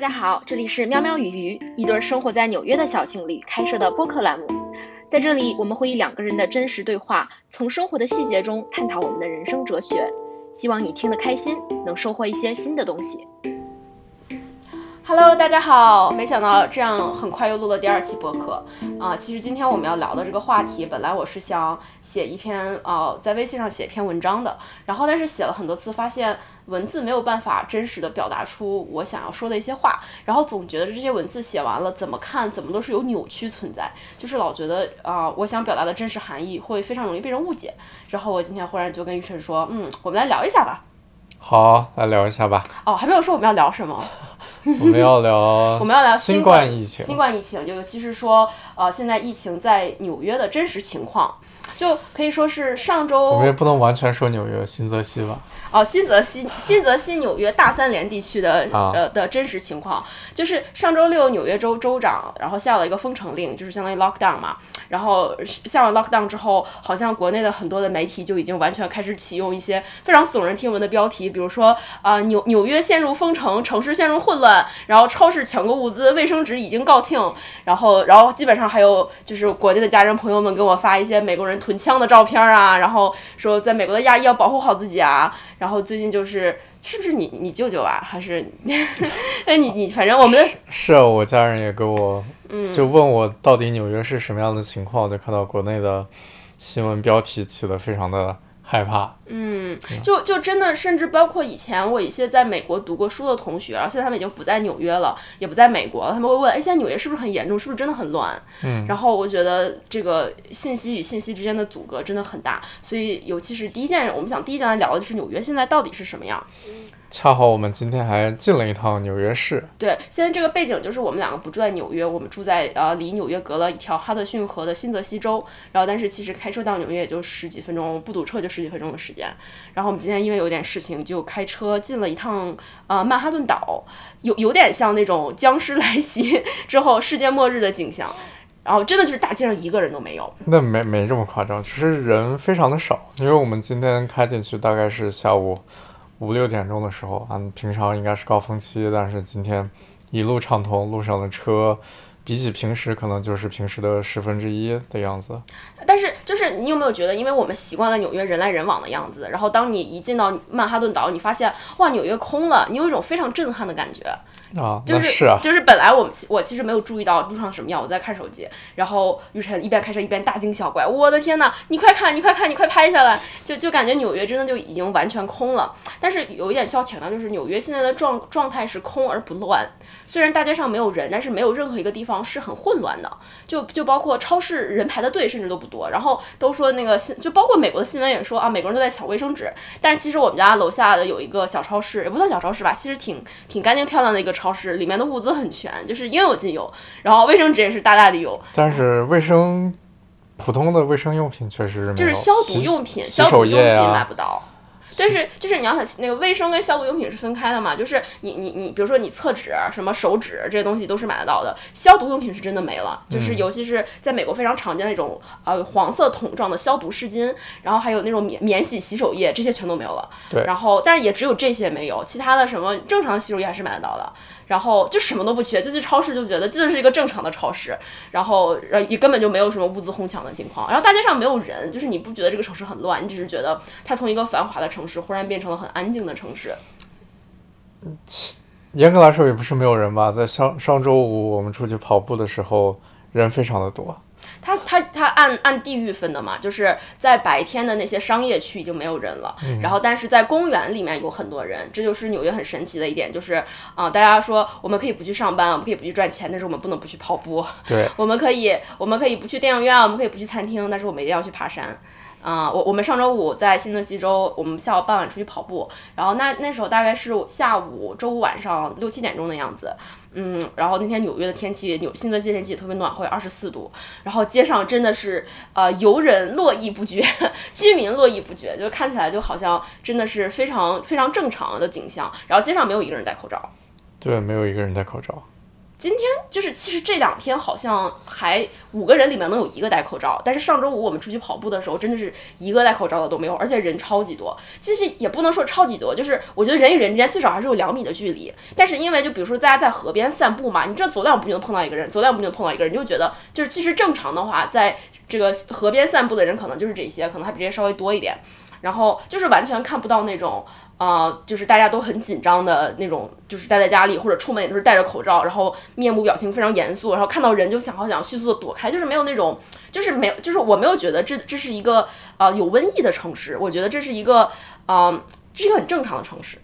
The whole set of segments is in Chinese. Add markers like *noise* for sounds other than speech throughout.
家好，这里是喵喵与鱼，一对生活在纽约的小情侣开设的播客栏目。在这里，我们会以两个人的真实对话，从生活的细节中探讨我们的人生哲学。希望你听得开心，能收获一些新的东西。Hello，大家好！没想到这样很快又录了第二期播客啊。其实今天我们要聊的这个话题，本来我是想写一篇呃，在微信上写一篇文章的，然后但是写了很多次，发现文字没有办法真实的表达出我想要说的一些话，然后总觉得这些文字写完了，怎么看怎么都是有扭曲存在，就是老觉得啊，我想表达的真实含义会非常容易被人误解。然后我今天忽然就跟玉晨说，嗯，我们来聊一下吧。好，来聊一下吧。哦，还没有说我们要聊什么。*laughs* 我们要聊，*laughs* 我们要聊新冠疫情。新冠疫情，尤其是说，呃，现在疫情在纽约的真实情况。就可以说是上周，我们也不能完全说纽约新泽西吧。哦，新泽西，新泽西纽约大三联地区的呃的真实情况，就是上周六纽约州州长然后下了一个封城令，就是相当于 lockdown 嘛。然后下了 lockdown 之后，好像国内的很多的媒体就已经完全开始启用一些非常耸人听闻的标题，比如说啊纽纽约陷入封城，城市陷入混乱，然后超市抢购物资，卫生纸已经告罄，然后然后基本上还有就是国内的家人朋友们给我发一些美国人囤枪的照片啊，然后说在美国的亚裔要保护好自己啊，然后最近就是是不是你你舅舅啊，还是那 *laughs* 你你反正我们是我家人也给我就问我到底纽约是什么样的情况，就看到国内的新闻标题起的非常的。害怕，嗯，就就真的，甚至包括以前我一些在美国读过书的同学，然后现在他们已经不在纽约了，也不在美国了，他们会问，哎，现在纽约是不是很严重？是不是真的很乱？嗯，然后我觉得这个信息与信息之间的阻隔真的很大，所以尤其是第一件，我们想第一件来聊的就是纽约现在到底是什么样。恰好我们今天还进了一趟纽约市。对，现在这个背景就是我们两个不住在纽约，我们住在呃离纽约隔了一条哈德逊河的新泽西州。然后，但是其实开车到纽约也就十几分钟，不堵车就十几分钟的时间。然后我们今天因为有点事情，就开车进了一趟呃曼哈顿岛，有有点像那种僵尸来袭 *laughs* 之后世界末日的景象。然后真的就是大街上一个人都没有。那没没这么夸张，只是人非常的少，因为我们今天开进去大概是下午。五六点钟的时候，啊，平常应该是高峰期，但是今天一路畅通，路上的车比起平时可能就是平时的十分之一的样子。但是，就是你有没有觉得，因为我们习惯了纽约人来人往的样子，然后当你一进到曼哈顿岛，你发现哇，纽约空了，你有一种非常震撼的感觉。啊，就是啊，就是本来我们我其实没有注意到路上什么样，我在看手机，然后雨晨一边开车一边大惊小怪，我的天呐，你快看，你快看，你快拍下来，就就感觉纽约真的就已经完全空了。但是有一点需要强调，就是纽约现在的状状态是空而不乱。虽然大街上没有人，但是没有任何一个地方是很混乱的，就就包括超市人排的队甚至都不多。然后都说那个新，就包括美国的新闻也说啊，美国人都在抢卫生纸。但是其实我们家楼下的有一个小超市，也不算小超市吧，其实挺挺干净漂亮的一个超市，里面的物资很全，就是应有尽有。然后卫生纸也是大大的有，但是卫生普通的卫生用品确实是就是消毒用品、消毒用品买不到。但是就是你要想那个卫生跟消毒用品是分开的嘛，就是你你你，比如说你厕纸、什么手纸这些东西都是买得到的，消毒用品是真的没了，就是尤其是在美国非常常见的那种呃黄色桶状的消毒湿巾，然后还有那种免免洗洗手液，这些全都没有了。对，然后但是也只有这些没有，其他的什么正常的洗手液还是买得到的。然后就什么都不缺，就去超市就觉得这就是一个正常的超市，然后呃也根本就没有什么物资哄抢的情况，然后大街上没有人，就是你不觉得这个城市很乱，你只是觉得它从一个繁华的城市忽然变成了很安静的城市。严格来说也不是没有人吧，在上上周五我们出去跑步的时候，人非常的多。他他他按按地域分的嘛，就是在白天的那些商业区已经没有人了，然后但是在公园里面有很多人，这就是纽约很神奇的一点，就是啊，大家说我们可以不去上班，我们可以不去赚钱，但是我们不能不去跑步。对，*laughs* 我们可以我们可以不去电影院，我们可以不去餐厅，但是我们一定要去爬山。啊，我我们上周五在新泽西州，我们下午傍晚出去跑步，然后那那时候大概是下午周五晚上六七点钟的样子。嗯，然后那天纽约的天气，纽新泽西天气特别暖和，二十四度，然后街上真的是呃游人络绎不绝，居民络绎不绝，就看起来就好像真的是非常非常正常的景象。然后街上没有一个人戴口罩，对，没有一个人戴口罩。今天就是，其实这两天好像还五个人里面能有一个戴口罩，但是上周五我们出去跑步的时候，真的是一个戴口罩的都没有，而且人超级多。其实也不能说超级多，就是我觉得人与人之间最少还是有两米的距离。但是因为就比如说大家在河边散步嘛，你这走两步就能碰到一个人，走两步就能碰到一个人，你就觉得就是其实正常的话，在这个河边散步的人可能就是这些，可能还比这些稍微多一点。然后就是完全看不到那种，呃，就是大家都很紧张的那种，就是待在家里或者出门也都是戴着口罩，然后面部表情非常严肃，然后看到人就想好想迅速的躲开，就是没有那种，就是没有，就是我没有觉得这这是一个呃有瘟疫的城市，我觉得这是一个，啊、这是一个很正常的城市。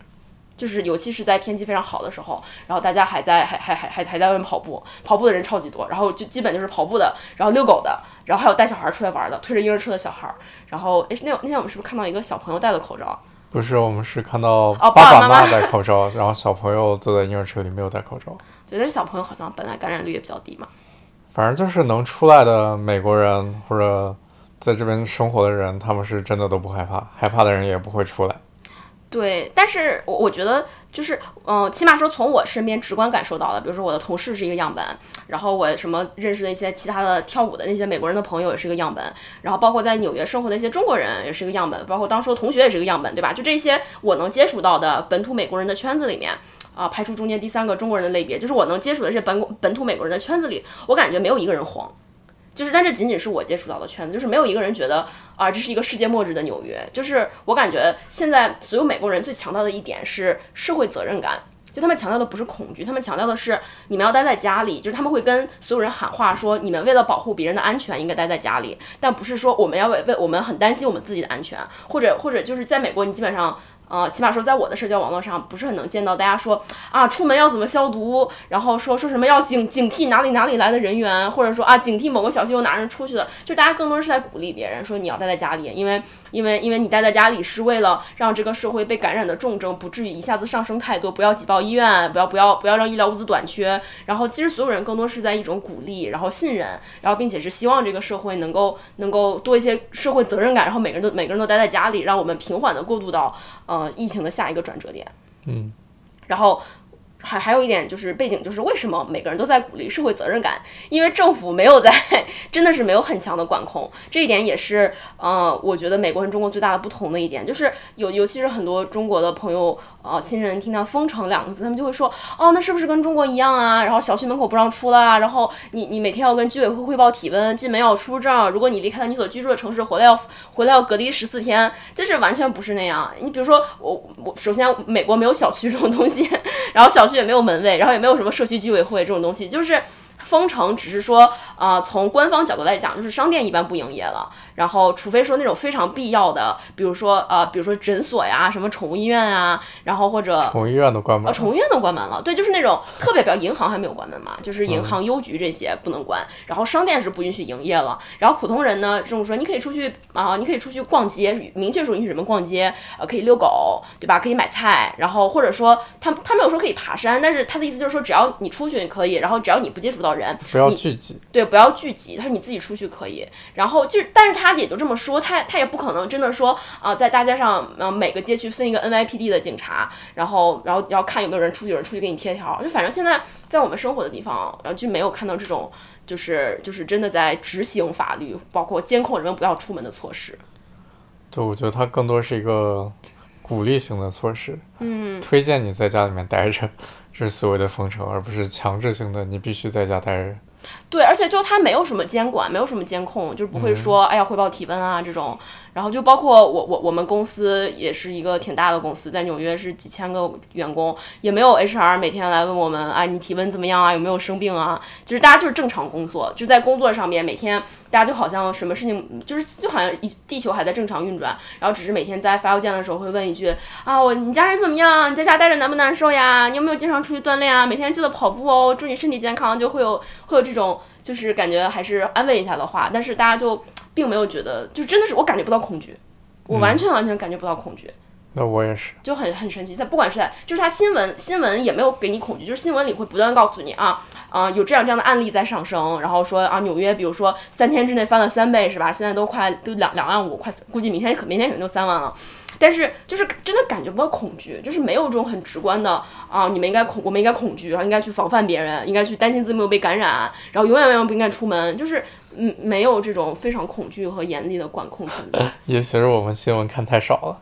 就是尤其是在天气非常好的时候，然后大家还在还还还还还在外面跑步，跑步的人超级多，然后就基本就是跑步的，然后遛狗的，然后还有带小孩出来玩的，推着婴儿车的小孩，然后诶，那那天我们是不是看到一个小朋友戴了口罩？不是，我们是看到哦爸爸妈妈戴口罩，*laughs* 然后小朋友坐在婴儿车里没有戴口罩。对，但是小朋友好像本来感染率也比较低嘛。反正就是能出来的美国人或者在这边生活的人，他们是真的都不害怕，害怕的人也不会出来。对，但是我我觉得就是，嗯、起码说从我身边直观感受到的，比如说我的同事是一个样本，然后我什么认识的一些其他的跳舞的那些美国人的朋友也是一个样本，然后包括在纽约生活的一些中国人也是一个样本，包括当时的同学也是一个样本，对吧？就这些我能接触到的本土美国人的圈子里面。啊，排除中间第三个中国人的类别，就是我能接触的这些本本土美国人的圈子里，我感觉没有一个人黄，就是，但这仅仅是我接触到的圈子，就是没有一个人觉得啊，这是一个世界末日的纽约。就是我感觉现在所有美国人最强调的一点是社会责任感，就他们强调的不是恐惧，他们强调的是你们要待在家里，就是他们会跟所有人喊话说，你们为了保护别人的安全应该待在家里，但不是说我们要为为我们很担心我们自己的安全，或者或者就是在美国你基本上。啊，起码说在我的社交网络上，不是很能见到大家说啊，出门要怎么消毒，然后说说什么要警警惕哪里哪里来的人员，或者说啊，警惕某个小区有哪人出去的，就大家更多是在鼓励别人说你要待在家里，因为因为因为你待在家里是为了让这个社会被感染的重症不至于一下子上升太多，不要挤爆医院，不要不要不要让医疗物资短缺。然后其实所有人更多是在一种鼓励，然后信任，然后并且是希望这个社会能够能够多一些社会责任感，然后每个人都每个人都待在家里，让我们平缓的过渡到呃疫情的下一个转折点。嗯，然后。还还有一点就是背景，就是为什么每个人都在鼓励社会责任感？因为政府没有在，*laughs* 真的是没有很强的管控。这一点也是，呃，我觉得美国和中国最大的不同的一点，就是有尤其是很多中国的朋友，哦，亲人听到“封城”两个字，他们就会说，哦，那是不是跟中国一样啊？然后小区门口不让出啦，然后你你每天要跟居委会汇报体温，进门要出入证，如果你离开了你所居住的城市，回来要回来要隔离十四天，就是完全不是那样。你比如说，我我首先美国没有小区这种东西，*laughs* 然后小区也没有门卫，然后也没有什么社区居委会这种东西，就是。封城只是说，呃，从官方角度来讲，就是商店一般不营业了，然后除非说那种非常必要的，比如说呃，比如说诊所呀，什么宠物医院啊，然后或者宠物医院都关门。宠物医院都关门了，对，就是那种特别比较，银行还没有关门嘛，就是银行、邮局这些不能关，然后商店是不允许营业了，然后普通人呢，这种说你可以出去啊、你可以出去逛街，明确说允许人们逛街，呃，可以遛狗，对吧？可以买菜，然后或者说他他没有说可以爬山，但是他的意思就是说只要你出去你可以，然后只要你不接触到人，不要你聚集，对，不要聚集。他说你自己出去可以，然后就是，但是他也就这么说，他他也不可能真的说啊、在大街上，呃，每个街区分一个 NYPD 的警察，然后然后然后看有没有人出去，有人出去给你贴条。就反正现在在我们生活的地方，然后就没有看到这种，就是就是真的在执行法律，包括监控人们不要出门的措施。对，我觉得它更多是一个鼓励性的措施，嗯，推荐你在家里面待着，*laughs* 这是所谓的封城，而不是强制性的你必须在家待着。对，而且就它没有什么监管，没有什么监控，就是不会说、哎呀汇报体温啊这种。然后就包括我我我们公司也是一个挺大的公司，在纽约是几千个员工，也没有 HR 每天来问我们，哎你体温怎么样啊，有没有生病啊？就是大家就是正常工作，就在工作上面每天大家就好像什么事情就是就好像一地球还在正常运转，然后只是每天在发邮件的时候会问一句啊我你家人怎么样？你在家待着难不难受呀？你有没有经常出去锻炼啊？每天记得跑步哦，祝你身体健康，就会有会有这种就是感觉还是安慰一下的话，但是大家就并没有觉得，就真的是我感觉不到恐惧，我完全完全感觉不到恐惧。那我也是，就很很神奇，在不管是在就是它新闻新闻也没有给你恐惧，就是新闻里会不断告诉你啊啊、有这样这样的案例在上升，然后说啊纽约比如说三天之内翻了三倍是吧？现在都快都两两万五，快估计明天可明天可能就三万了。但是就是真的感觉不到恐惧，就是没有这种很直观的啊，你们应该恐，我们应该恐惧，然后应该去防范别人，应该去担心自己没有被感染，然后永远永远不应该出门，就是嗯，没有这种非常恐惧和严厉的管控存在。*laughs* 也许是我们新闻看太少了。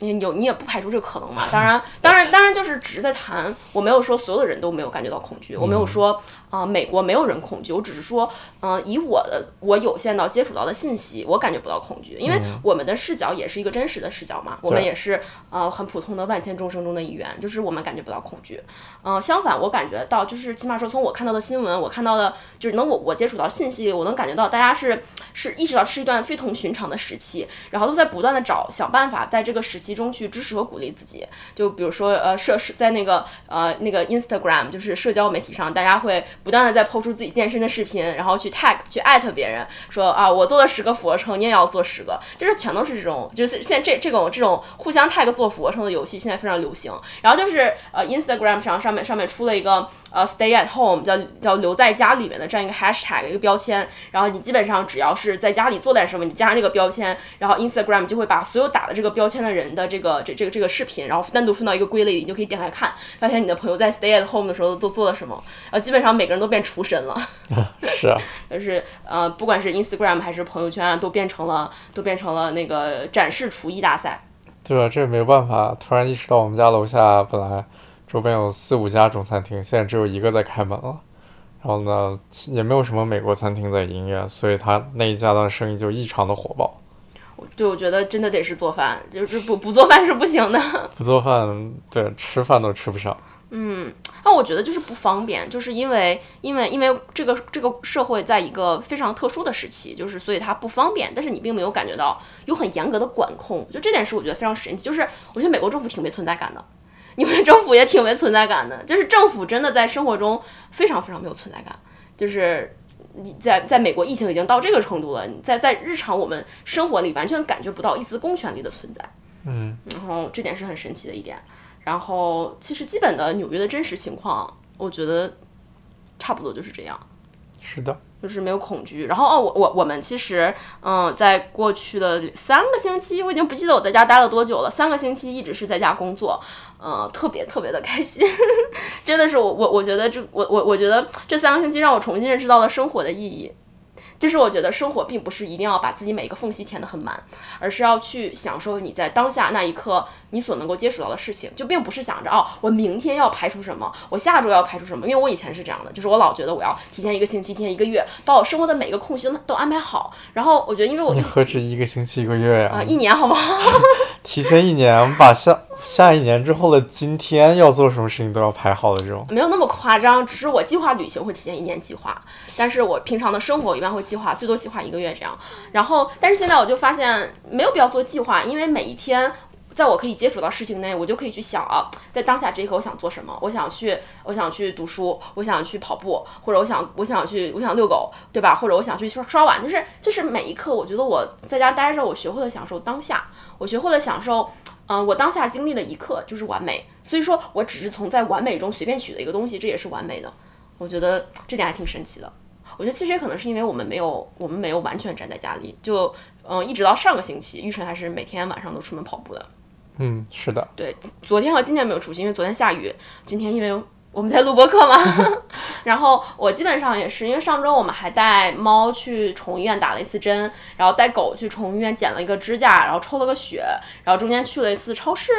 你有你也不排除这个可能嘛？当然，当然，当然，就是只是在谈，我没有说所有的人都没有感觉到恐惧，我没有说。啊，美国没有人恐惧，我只是说，嗯，以我的我有限到接触到的信息，我感觉不到恐惧，因为我们的视角也是一个真实的视角嘛，我们也是呃很普通的万千众生中的一员，就是我们感觉不到恐惧。嗯，相反，我感觉到就是起码说从我看到的新闻，我看到的就是能我我接触到信息，我能感觉到大家是是意识到是一段非同寻常的时期，然后都在不断的找想办法在这个时期中去支持和鼓励自己。就比如说呃社是在那个呃那个 Instagram 就是社交媒体上，大家会。不断的在抛出自己健身的视频，然后去 tag 去艾特别人，说啊我做了十个俯卧撑，你也要做十个，就是全都是这种，就是现在这这种这种互相 tag 做俯卧撑的游戏现在非常流行。然后就是呃 Instagram 上上面上面出了一个。呃，stay at home 叫叫留在家里面的这样一个 hashtag 一个标签，然后你基本上只要是在家里做点什么，你加上这个标签，然后 Instagram 就会把所有打的这个标签的人的这个这这个这个视频，然后单独分到一个归类里，你就可以点开看，发现你的朋友在 stay at home 的时候都做了什么，呃，基本上每个人都变厨神了。*laughs* 是啊，*laughs* 就是呃，不管是 Instagram 还是朋友圈啊，都变成了都变成了那个展示厨艺大赛。对吧？这也没有办法，突然意识到我们家楼下本来。周边有四五家中餐厅，现在只有一个在开门了。然后呢，也没有什么美国餐厅在营业，所以他那一家的生意就异常的火爆。对，我觉得真的得是做饭，就是不不做饭是不行的。*laughs* 不做饭，对，吃饭都吃不上。嗯，那我觉得就是不方便，就是因为因为因为这个这个社会在一个非常特殊的时期，就是所以它不方便。但是你并没有感觉到有很严格的管控，就这点是我觉得非常神奇。就是我觉得美国政府挺没存在感的。你们政府也挺没存在感的，就是政府真的在生活中非常非常没有存在感。就是你在在美国疫情已经到这个程度了，在在日常我们生活里完全感觉不到一丝公权力的存在。嗯，然后这点是很神奇的一点。然后其实基本的纽约的真实情况，我觉得差不多就是这样。是的。就是没有恐惧，然后哦，我我我们其实，嗯，在过去的三个星期，我已经不记得我在家待了多久了，三个星期一直是在家工作，嗯，特别特别的开心，*laughs* 真的是我我我觉得这我我我觉得这三个星期让我重新认识到了生活的意义。就是我觉得生活并不是一定要把自己每一个缝隙填得很满，而是要去享受你在当下那一刻你所能够接触到的事情，就并不是想着哦，我明天要排除什么，我下周要排除什么。因为我以前是这样的，就是我老觉得我要提前一个星期、提前一个月，把我生活的每个空隙都安排好。然后我觉得，因为我你何止一个星期、一个月呀？啊，一年好不好？*laughs* 提前一年，我们把下下一年之后的今天要做什么事情都要排好的这种。没有那么夸张，只是我计划旅行会提前一年计划，但是我平常的生活一般会计划最多计划一个月这样。然后，但是现在我就发现没有必要做计划，因为每一天。在我可以接触到事情内，我就可以去想啊，在当下这一刻我想做什么？我想去，我想去读书，我想去跑步，或者我想，我想去，我想遛狗，对吧？或者我想去刷刷碗，就是就是每一刻，我觉得我在家待着，我学会了享受当下，我学会了享受，嗯，我当下经历的一刻就是完美。所以说我只是从在完美中随便取的一个东西，这也是完美的。我觉得这点还挺神奇的。我觉得其实也可能是因为我们没有，我们没有完全宅在家里，就嗯，一直到上个星期，玉晨还是每天晚上都出门跑步的。嗯，是的，对，昨天和今天没有出去，因为昨天下雨，今天因为我们在录播课嘛。*laughs* 然后我基本上也是，因为上周我们还带猫去宠物医院打了一次针，然后带狗去宠物医院剪了一个指甲，然后抽了个血，然后中间去了一次超市。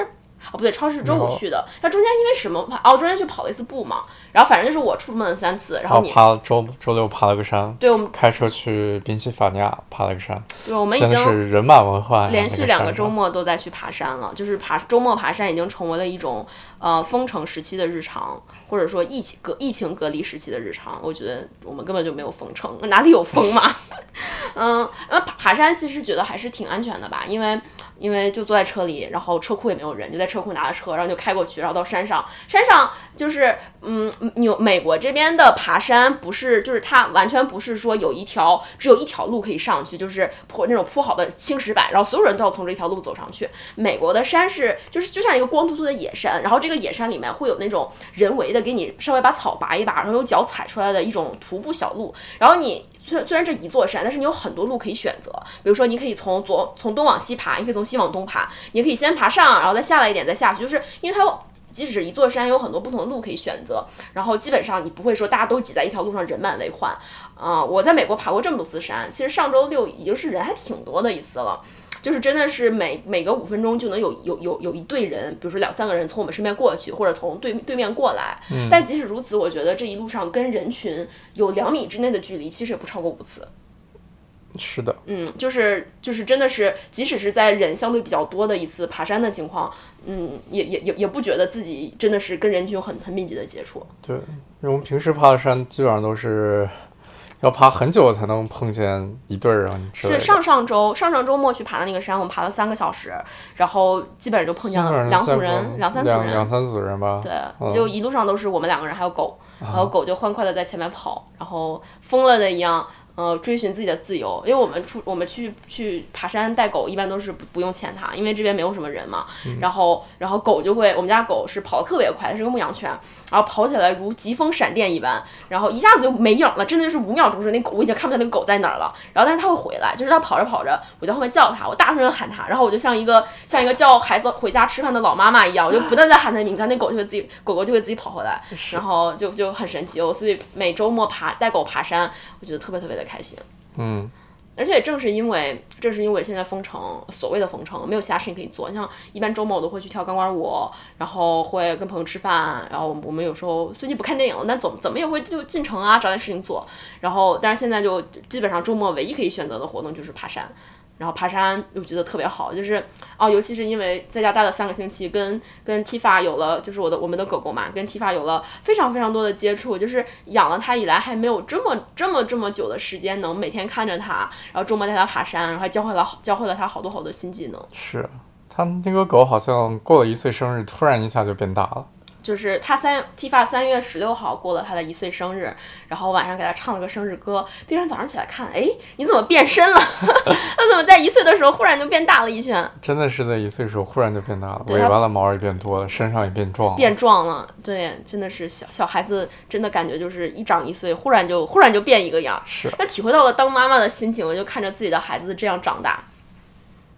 哦，不对，超市周五去的。那中间因为什么？哦，中间去跑了一次步嘛。然后反正就是我出门了三次。然后你爬周周六爬了个山。对，我们开车去宾夕法尼亚爬了个山。对，我们已经是人满为患。连续两个周末都在去爬山了，就是爬周末爬山已经成为了一种呃封城时期的日常，或者说疫情隔疫情隔离时期的日常。我觉得我们根本就没有封城，哪里有封嘛？*laughs* 嗯，因为爬爬山其实觉得还是挺安全的吧，因为。因为就坐在车里，然后车库也没有人，就在车库拿着车，然后就开过去，然后到山上。山上就是，嗯，纽美国这边的爬山不是，就是它完全不是说有一条只有一条路可以上去，就是铺那种铺好的青石板，然后所有人都要从这条路走上去。美国的山是就是就像一个光秃秃的野山，然后这个野山里面会有那种人为的给你稍微把草拔一拔，然后用脚踩出来的一种徒步小路，然后你。虽然虽然这一座山，但是你有很多路可以选择。比如说，你可以从左从东往西爬，你可以从西往东爬，你可以先爬上，然后再下来一点再下去。就是因为它即使是一座山，有很多不同的路可以选择。然后基本上你不会说大家都挤在一条路上人满为患。啊，我在美国爬过这么多次山，其实上周六已经是人还挺多的一次了。就是真的是每每隔五分钟就能有有有有一队人，比如说两三个人从我们身边过去，或者从对对面过来。嗯但即使如此，我觉得这一路上跟人群有两米之内的距离，其实也不超过五次。是的，嗯，就是就是真的是，即使是在人相对比较多的一次爬山的情况，嗯，也也也也不觉得自己真的是跟人群有很很密集的接触。对，因为我们平时爬的山基本上都是要爬很久才能碰见一对儿啊。是上上周上上周末去爬的那个山，我们爬了三个小时，然后基本上就碰见了两组人，两三组人，两两三组人吧。对，嗯就一路上都是我们两个人，还有狗，然后狗就欢快的在前面跑，然后疯了的一样，呃，追寻自己的自由。因为我们出我们去去爬山带狗，一般都是不不用牵它，因为这边没有什么人嘛。然后然后狗就会，我们家狗是跑得特别快，它是个牧羊犬，然后跑起来如疾风闪电一般，然后一下子就没影了，真的就是五秒钟之内，那狗我已经看不见那个狗在哪儿了。然后但是它会回来，就是它跑着跑着，我在后面叫它，我大声的喊它，然后我就像一个像一个叫孩子回家吃饭的老妈妈一样，我就不断在喊它的名字，那狗就会自己狗狗就会自己跑回来，然后就就很神奇我。所以每周末爬带狗爬山，我觉得特别特别的开心。嗯，而且正是因为，正是因为现在封城，所谓的封城，没有其他事情可以做。像一般周末我都会去跳钢管舞，然后会跟朋友吃饭，然后我们我们有时候最近不看电影了，但总怎么也会就进城啊，找点事情做。然后，但是现在就基本上周末唯一可以选择的活动就是爬山。然后爬山又觉得特别好，就是哦，尤其是因为在家待了三个星期，跟跟 Tifa 有了，就是我的我们的狗狗嘛，跟 Tifa 有了非常非常多的接触，就是养了它以来还没有这么这么这么久的时间能每天看着它，然后周末带它爬山，然后还教会了教会了它好多好多新技能。是。它那个狗好像过了一岁生日，突然一下就变大了。就是他三 Tifa 三月十六号过了他的一岁生日，然后晚上给他唱了个生日歌。第二天早上起来看，哎，你怎么变身了？*laughs* 他怎么在一岁的时候忽然就变大了一圈？真的是在一岁的时候忽然就变大了，尾巴的毛也变多了，身上也变壮了。变壮了，对，真的是小小孩子，真的感觉就是一长一岁，忽然就忽然就变一个样儿。是那体会到了当妈妈的心情，我就看着自己的孩子这样长大，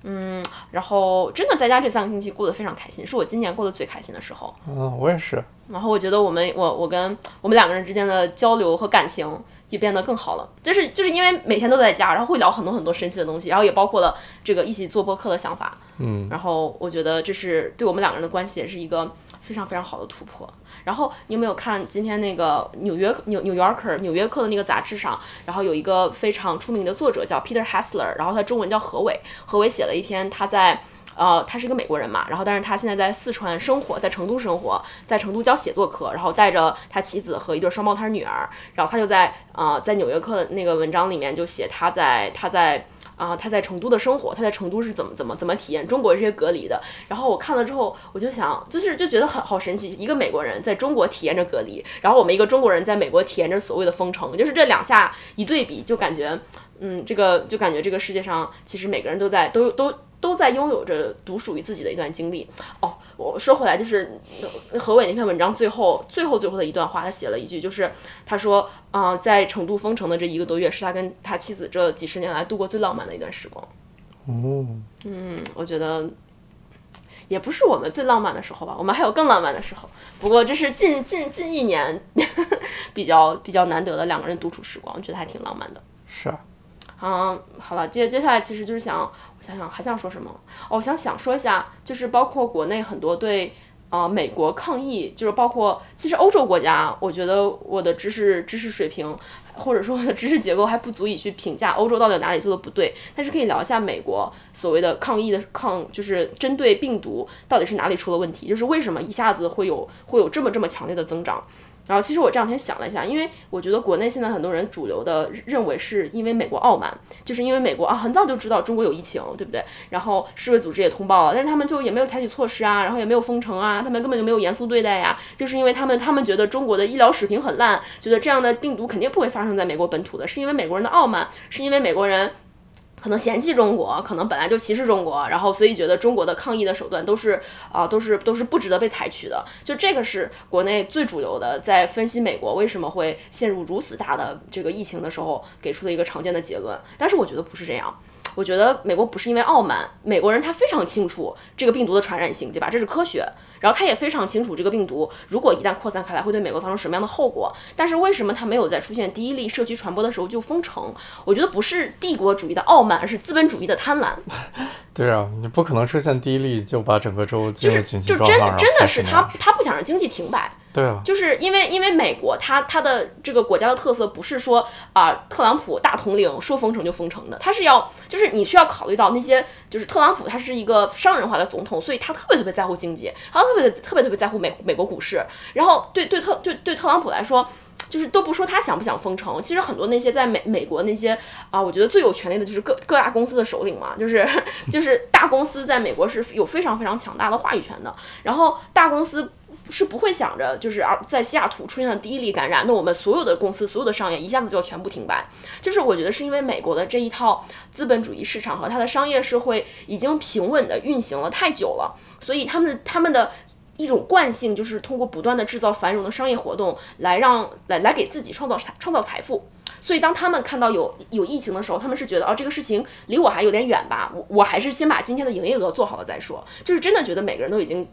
嗯，然后真的在家这三个星期过得非常开心，是我今年过得最开心的时候。嗯，我也是。然后我觉得我们我我跟我们两个人之间的交流和感情也变得更好了，就是就是因为每天都在家，然后会聊很多很多神奇的东西，然后也包括了这个一起做播客的想法。嗯，然后我觉得这是对我们两个人的关系也是一个非常非常好的突破。然后你有没有看今天那个纽约纽纽约 Yorker 纽约客的那个杂志上，然后有一个非常出名的作者叫 Peter Hessler，然后他中文叫何伟，何伟写了一篇他在。呃，他是一个美国人嘛，然后但是他现在在四川生活，在成都生活，在成都教写作课，然后带着他妻子和一对双胞胎女儿，然后他就在呃在纽约客的那个文章里面就写他在他在啊、他在成都的生活，他在成都是怎么怎么怎么体验中国这些隔离的。然后我看了之后，我就想，就是就觉得很好神奇，一个美国人在中国体验着隔离，然后我们一个中国人在美国体验着所谓的封城，就是这两下一对比，就感觉，嗯，这个就感觉这个世界上其实每个人都在都都。都在拥有着独属于自己的一段经历。哦，我说回来，就是呃何伟那篇文章最后最后最后的一段话，他写了一句，就是他说，啊、在成都封城的这一个多月，是他跟他妻子这几十年来度过最浪漫的一段时光。哦，嗯，我觉得也不是我们最浪漫的时候吧，我们还有更浪漫的时候。不过这是近近近一年 *laughs* 比较比较难得的两个人独处时光，我觉得还挺浪漫的。是啊，嗯，好了，接接下来其实就是想，我想想还想说什么？哦，我想想说一下，就是包括国内很多对呃美国抗议，就是包括其实欧洲国家，我觉得我的知识知识水平或者说我的知识结构还不足以去评价欧洲到底哪里做的不对，但是可以聊一下美国所谓的抗议的抗，就是针对病毒到底是哪里出了问题，就是为什么一下子会有会有这么这么强烈的增长。然后其实我这两天想了一下，因为我觉得国内现在很多人主流的认为是因为美国傲慢，就是因为美国啊很早就知道中国有疫情，对不对？然后世卫组织也通报了，但是他们就也没有采取措施啊，然后也没有封城啊，他们根本就没有严肃对待呀，就是因为他们他们觉得中国的医疗水平很烂，觉得这样的病毒肯定不会发生在美国本土的，是因为美国人的傲慢，是因为美国人。可能嫌弃中国，可能本来就歧视中国，然后所以觉得中国的抗议的手段都是啊，都是都是不值得被采取的。就这个是国内最主流的，在分析美国为什么会陷入如此大的这个疫情的时候给出的一个常见的结论。但是我觉得不是这样。我觉得美国不是因为傲慢，美国人他非常清楚这个病毒的传染性，对吧？这是科学。然后他也非常清楚这个病毒如果一旦扩散开来会对美国造成什么样的后果。但是为什么他没有在出现第一例社区传播的时候就封城？我觉得不是帝国主义的傲慢，而是资本主义的贪婪。*laughs* 对啊，你不可能出现第一例就把整个州就是就真真的是他他不想让经济停摆。对啊，就是因为因为美国它它的这个国家的特色不是说啊、特朗普大统领说封城就封城的，他是要就是你需要考虑到那些就是特朗普他是一个商人化的总统，所以他特别特别在乎经济，他特别特别特别在乎美美国股市，然后对对特对对特朗普来说。就是都不说他想不想封城，其实很多那些在美美国那些啊，我觉得最有权力的就是各各大公司的首领嘛，就是就是大公司在美国是有非常非常强大的话语权的，然后大公司是不会想着就是啊，在西雅图出现了第一例感染，那我们所有的公司、所有的商业一下子就要全部停摆。就是我觉得是因为美国的这一套资本主义市场和它的商业社会已经平稳的运行了太久了，所以他们他们的。一种惯性就是通过不断的制造繁荣的商业活动来让来来给自己创造财创造财富，所以当他们看到有有疫情的时候，他们是觉得哦这个事情离我还有点远吧，我我还是先把今天的营业额做好了再说，就是真的觉得每个人都已经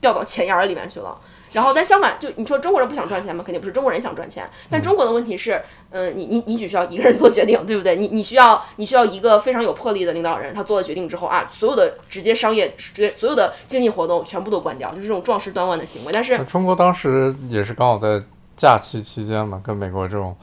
掉到钱眼儿里面去了。然后，但相反，就你说中国人不想赚钱吗？肯定不是，中国人想赚钱。但中国的问题是，嗯，你你你只需要一个人做决定，对不对？你你需要你需要一个非常有魄力的领导人，他做了决定之后啊，所有的直接商业直接所有的经济活动全部都关掉，就是这种壮士断腕的行为。但是中国当时也是刚好在假期期间嘛，跟美国这种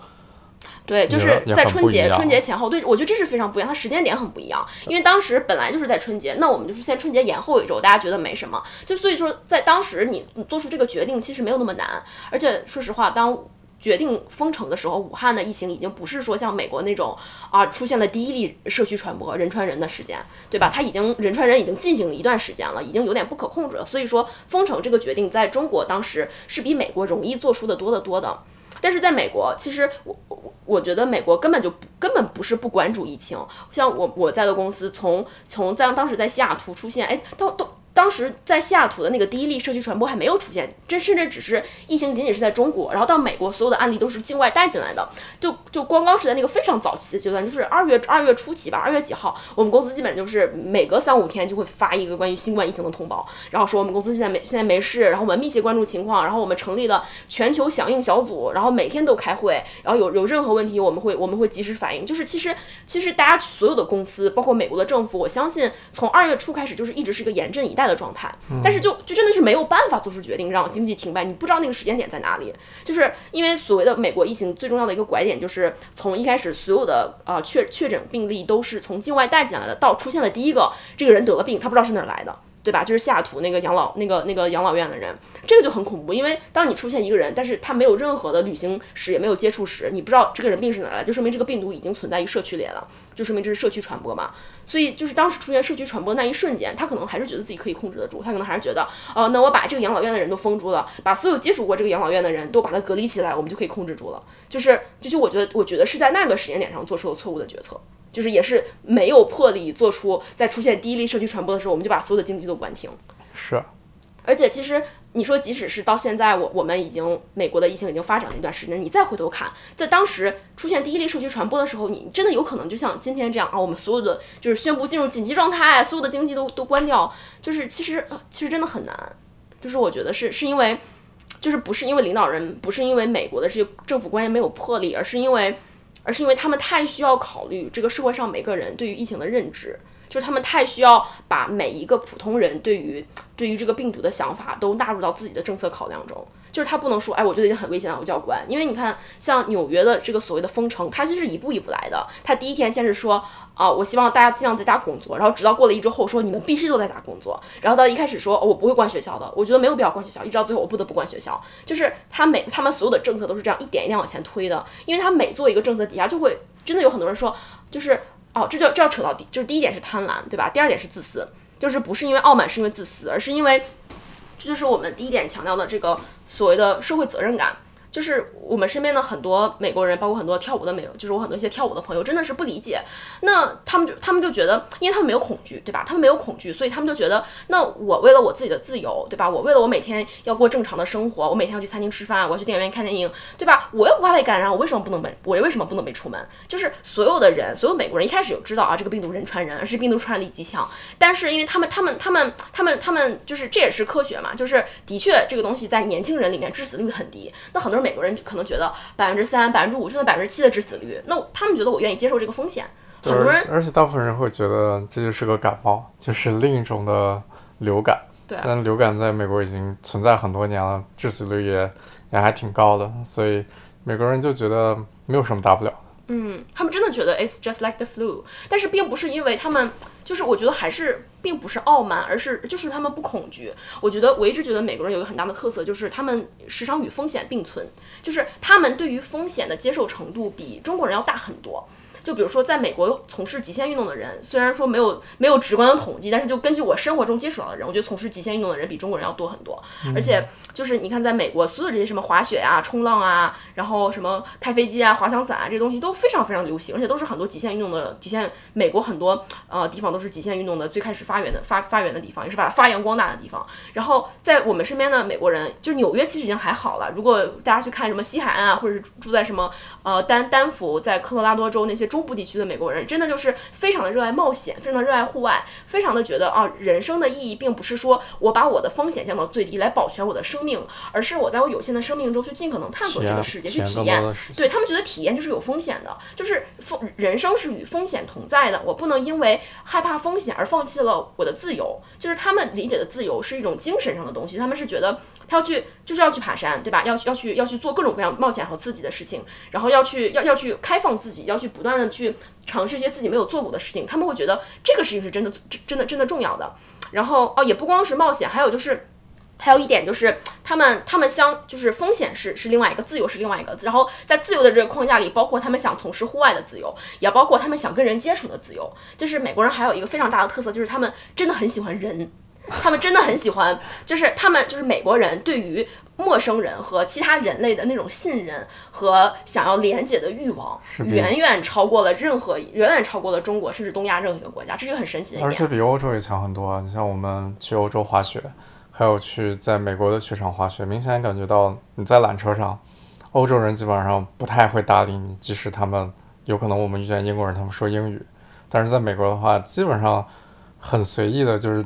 对，就是在春节春节前后，对我觉得这是非常不一样，它时间点很不一样。因为当时本来就是在春节，那我们就是现在春节延后一周，大家觉得没什么，就所以说在当时你你做出这个决定其实没有那么难，而且说实话，当决定封城的时候，武汉的疫情已经不是说像美国那种啊出现了第一例社区传播人传人的时间，对吧？它已经人传人已经进行了一段时间了，已经有点不可控制了。所以说封城这个决定在中国当时是比美国容易做出的多得多的。但是在美国，其实我我我觉得美国根本就不根本不是不关注疫情，像我我在的公司从从在当时在西雅图出现，哎，都都。当时在西雅图的那个第一例社区传播还没有出现，这甚至只是疫情仅仅是在中国，然后到美国所有的案例都是境外带进来的，就就光光是在那个非常早期的阶段，就是二月二月初期吧，二月几号，我们公司基本就是每隔三五天就会发一个关于新冠疫情的通报，然后说我们公司现在没现在没事，然后我们密切关注情况，然后我们成立了全球响应小组，然后每天都开会，然后有有任何问题我们会我们会及时反应，就是其实其实大家所有的公司，包括美国的政府，我相信从二月初开始就是一直是一个严阵以待的状态，但是就就真的是没有办法做出决定让经济停摆，你不知道那个时间点在哪里，就是因为所谓的美国疫情最重要的一个拐点就是从一开始所有的呃确确诊病例都是从境外带进来的，到出现了第一个这个人得了病，他不知道是哪儿来的。对吧？就是西雅图那个养老那个那个养老院的人，这个就很恐怖，因为当你出现一个人，但是他没有任何的旅行史，也没有接触史，你不知道这个人病是哪来，就说明这个病毒已经存在于社区里了，就说明这是社区传播嘛。所以就是当时出现社区传播那一瞬间，他可能还是觉得自己可以控制得住，他可能还是觉得，哦、那我把这个养老院的人都封住了，把所有接触过这个养老院的人都把它隔离起来，我们就可以控制住了。就是就是我觉得我觉得是在那个时间点上做出了错误的决策。就是也是没有魄力做出在出现第一例社区传播的时候，我们就把所有的经济都关停。是啊而且其实你说，即使是到现在，我我们已经美国的疫情已经发展了一段时间，你再回头看，在当时出现第一例社区传播的时候，你真的有可能就像今天这样啊，我们所有的就是宣布进入紧急状态，所有的经济都都关掉，就是其实其实真的很难，就是我觉得是是因为。就是不是因为领导人，不是因为美国的这些政府官员没有魄力，而是因为，而是因为他们太需要考虑这个社会上每个人对于疫情的认知，就是他们太需要把每一个普通人对于对于这个病毒的想法都纳入到自己的政策考量中。就是他不能说，哎，我觉得已经很危险了，我就要关。因为你看，像纽约的这个所谓的封城，它其实一步一步来的。他第一天先是说，啊、我希望大家尽量在家工作，然后直到过了一周后说，你们必须都在家工作。然后到一开始说，我不会关学校的，我觉得没有必要关学校，一直到最后我不得不关学校。就是他每他们所有的政策都是这样一点一点往前推的，因为他每做一个政策底下就会真的有很多人说，就是哦，这就这要扯到第，就是第一点是贪婪，对吧？第二点是自私，就是不是因为傲慢，是因为自私，而是因为这就是我们第一点强调的这个所谓的社会责任感。就是我们身边的很多美国人，包括很多跳舞的美，就是我很多一些跳舞的朋友，真的是不理解。那他们就他们就觉得，因为他们没有恐惧，对吧？他们没有恐惧，所以他们就觉得，那我为了我自己的自由，对吧？我为了我每天要过正常的生活，我每天要去餐厅吃饭，我要去电影院看电影，对吧？我又不怕被感染，我为什么不能被？我又为什么不能被出门？就是所有的人，所有美国人一开始有知道啊，这个病毒人传人，而且病毒传染力极强。但是因为他们，他们，他们，他们，他们，就是这也是科学嘛，就是的确这个东西在年轻人里面致死率很低。那很多美国人可能觉得百分之三、百分之五，就算百分之七的致死率，那他们觉得我愿意接受这个风险。很多人，而且大部分人会觉得这就是个感冒，就是另一种的流感。对。但流感在美国已经存在很多年了，致死率也也还挺高的，所以美国人就觉得没有什么大不了的。嗯，他们真的觉得 it's just like the flu，但是并不是因为他们，就是我觉得还是并不是傲慢，而是就是他们不恐惧。我觉得我一直觉得美国人有一个很大的特色，就是他们时常与风险并存，就是他们对于风险的接受程度比中国人要大很多。就比如说，在美国从事极限运动的人，虽然说没有没有直观的统计，但是就根据我生活中接触到的人，我觉得从事极限运动的人比中国人要多很多。而且就是你看，在美国所有这些什么滑雪啊、冲浪啊，然后什么开飞机啊、滑翔伞啊这些东西都非常非常流行，而且都是很多极限运动的极限。美国很多呃地方都是极限运动的最开始发源的发发源的地方，也是把它发扬光大的地方。然后在我们身边的美国人，就是纽约其实已经还好了。如果大家去看什么西海岸啊，或者是住在什么呃丹丹佛，在科罗拉多州那些中。中部地区的美国人真的就是非常的热爱冒险，非常的热爱户外，非常的觉得啊，人生的意义并不是说我把我的风险降到最低来保全我的生命，而是我在我有限的生命中去尽可能探索这个世界，去体验。对他们觉得体验就是有风险的，就是风人生是与风险同在的，我不能因为害怕风险而放弃了我的自由。就是他们理解的自由是一种精神上的东西，他们是觉得他要去就是要去爬山，对吧？要要去要去做各种各样冒险和刺激的事情，然后要去要要去开放自己，要去不断的。去尝试一些自己没有做过的事情，他们会觉得这个事情是真的、真的、真的重要的。然后哦，也不光是冒险，还有就是，还有一点就是，他们他们相就是风险是是另外一个，自由是另外一个。然后在自由的这个框架里，包括他们想从事户外的自由，也包括他们想跟人接触的自由。就是美国人还有一个非常大的特色，就是他们真的很喜欢人。他们真的很喜欢，就是他们就是美国人对于陌生人和其他人类的那种信任和想要连接的欲望，远远超过了任何，远远超过了中国甚至东亚任何一个国家，这是一个很神奇的。而且比欧洲也强很多。你像我们去欧洲滑雪，还有去在美国的雪场滑雪，明显感觉到你在缆车上，欧洲人基本上不太会搭理你，即使他们有可能我们遇见英国人，他们说英语，但是在美国的话，基本上很随意的，就是。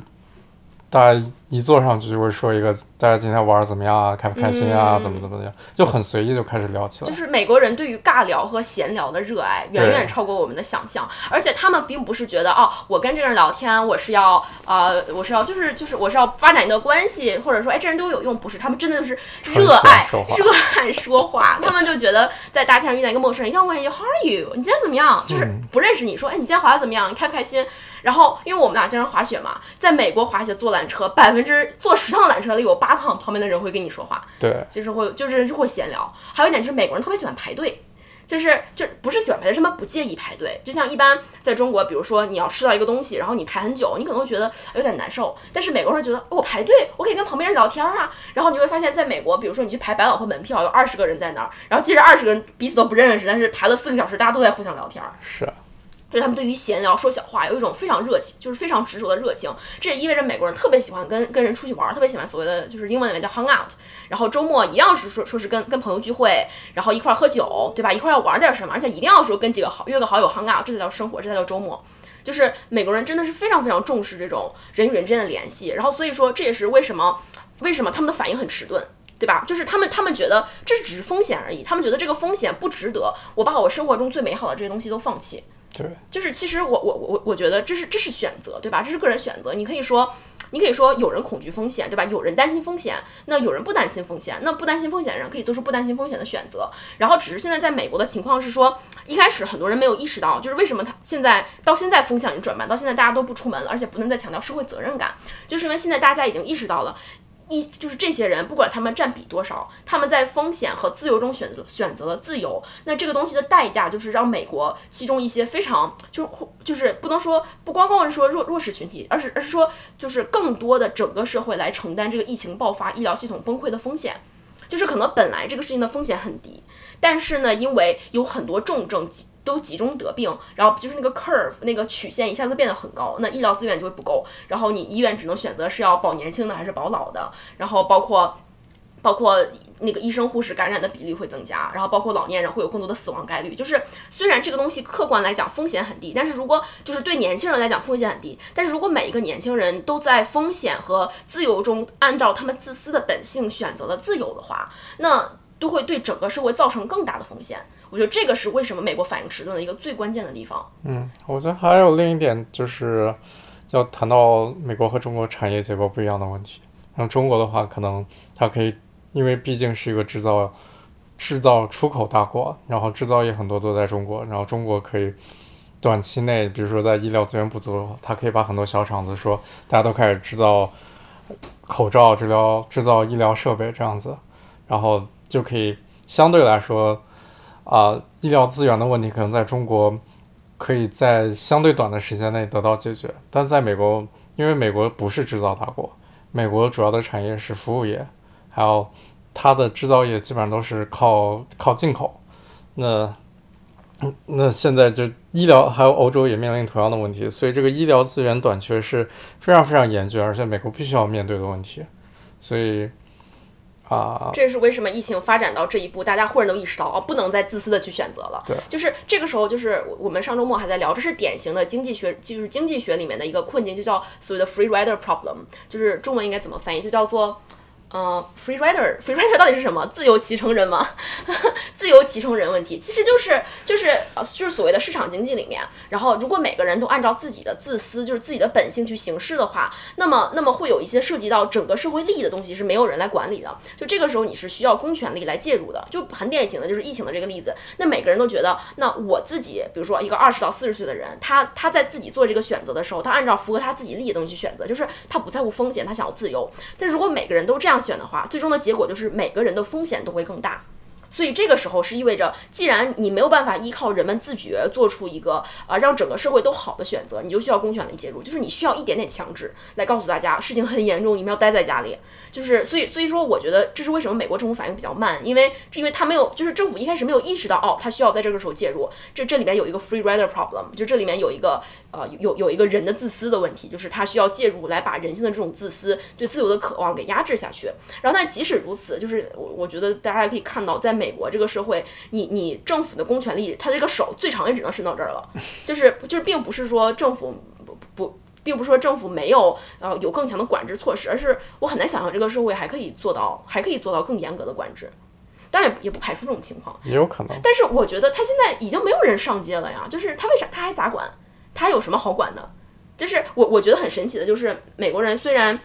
大家一坐上去就会说一个，大家今天玩怎么样啊？开不开心啊？怎么怎么样？就很随意就开始聊起来。就是美国人对于尬聊和闲聊的热爱远远超过我们的想象，而且他们并不是觉得哦，我跟这个人聊天，我是要呃，我是要就是就是我是要发展一段关系，或者说哎，这人对我有用，不是，他们真的就是热爱热爱说话，他们就觉得在大街上遇到一个陌生人，要问一句 How are you？你今天怎么样？就是不认识你说，哎，你今天滑的怎么样？你开不开心？然后，因为我们俩经常滑雪嘛，在美国滑雪坐缆车，百分之坐十趟缆车里有八趟旁边的人会跟你说话，对，就是会就是会闲聊。还有一点就是美国人特别喜欢排队，就是就不是喜欢排队，是他们不介意排队。就像一般在中国，比如说你要吃到一个东西，然后你排很久，你可能会觉得有点难受。但是美国人觉得我排队，我可以跟旁边人聊天啊。然后你会发现在美国，比如说你去排百老汇门票，有二十个人在那儿，然后其实二十个人彼此都不认识，但是排了四个小时，大家都在互相聊天。是。就他们对于闲聊说小话有一种非常热情，就是非常执着的热情。这也意味着美国人特别喜欢跟跟人出去玩，特别喜欢所谓的就是英文里面叫 hang out。然后周末一样是说说是跟跟朋友聚会，然后一块儿喝酒，对吧？一块儿要玩点什么，而且一定要说跟几个好约个好友 hang out，这才叫生活，这才叫周末。就是美国人真的是非常非常重视这种人与人之间的联系。然后所以说这也是为什么为什么他们的反应很迟钝，对吧？就是他们他们觉得这只是风险而已，他们觉得这个风险不值得我把我生活中最美好的这些东西都放弃。对，就是其实我我我我觉得这是这是选择，对吧？这是个人选择。你可以说，你可以说有人恐惧风险，对吧？有人担心风险，那有人不担心风险。那不担心风险的人可以做出不担心风险的选择。然后只是现在在美国的情况是说，一开始很多人没有意识到，就是为什么他现在到现在风向已经转慢，到现在大家都不出门了，而且不能再强调社会责任感，就是因为现在大家已经意识到了。一就是这些人，不管他们占比多少，他们在风险和自由中选择选择了自由。那这个东西的代价就是让美国其中一些非常就是就是不能说不光光是说弱弱势群体，而是而是说就是更多的整个社会来承担这个疫情爆发、医疗系统崩溃的风险。就是可能本来这个事情的风险很低，但是呢，因为有很多重症集都集中得病，然后就是那个 curve 那个曲线一下子变得很高，那医疗资源就会不够，然后你医院只能选择是要保年轻的还是保老的，然后包括。包括那个医生、护士感染的比例会增加，然后包括老年人会有更多的死亡概率。就是虽然这个东西客观来讲风险很低，但是如果就是对年轻人来讲风险很低，但是如果每一个年轻人都在风险和自由中按照他们自私的本性选择了自由的话，那都会对整个社会造成更大的风险。我觉得这个是为什么美国反应迟钝的一个最关键的地方。嗯，我觉得还有另一点就是要谈到美国和中国产业结构不一样的问题。像中国的话，可能它可以。因为毕竟是一个制造、制造出口大国，然后制造业很多都在中国，然后中国可以短期内，比如说在医疗资源不足的话，它可以把很多小厂子说大家都开始制造口罩、治疗、制造医疗设备这样子，然后就可以相对来说啊，医疗资源的问题可能在中国可以在相对短的时间内得到解决，但在美国，因为美国不是制造大国，美国主要的产业是服务业。还有，它的制造业基本上都是靠靠进口，那那现在就医疗，还有欧洲也面临同样的问题，所以这个医疗资源短缺是非常非常严峻，而且美国必须要面对的问题，所以啊，这也是为什么疫情发展到这一步，大家忽然都意识到哦，不能再自私的去选择了。对，就是这个时候，就是我们上周末还在聊，这是典型的经济学，就是经济学里面的一个困境，就叫所谓的 free rider problem，就是中文应该怎么翻译，就叫做。嗯，free rider，free rider 到底是什么？自由骑乘人吗？*laughs* 自由骑乘人问题，其实就是就是呃就是所谓的市场经济里面，然后如果每个人都按照自己的自私，就是自己的本性去行事的话，那么那么会有一些涉及到整个社会利益的东西是没有人来管理的。就这个时候你是需要公权力来介入的，就很典型的就是疫情的这个例子。那每个人都觉得，那我自己，比如说一个二十到四十岁的人，他他在自己做这个选择的时候，他按照符合他自己利益的东西去选择，就是他不在乎风险，他想要自由。但如果每个人都这样。选的话，最终的结果就是每个人的风险都会更大。所以这个时候是意味着，既然你没有办法依靠人们自觉做出一个呃让整个社会都好的选择，你就需要公权力介入，就是你需要一点点强制来告诉大家事情很严重，你们要待在家里。就是所以所以说，我觉得这是为什么美国政府反应比较慢，因为是因为他没有，就是政府一开始没有意识到哦，他需要在这个时候介入。这这里面有一个 free rider problem，就这里面有一个呃有有一个人的自私的问题，就是他需要介入来把人性的这种自私对自由的渴望给压制下去。然后但即使如此，就是我我觉得大家可以看到，在美国这个社会，你你政府的公权力，他这个手最长也只能伸到这儿了，*laughs* 就是就是并不是说政府不不。并不是说政府没有呃有更强的管制措施，而是我很难想象这个社会还可以做到，还可以做到更严格的管制。当然也不排除这种情况，也有可能。但是我觉得他现在已经没有人上街了呀，就是他为啥他还咋管？他有什么好管的？就是我我觉得很神奇的，就是美国人虽然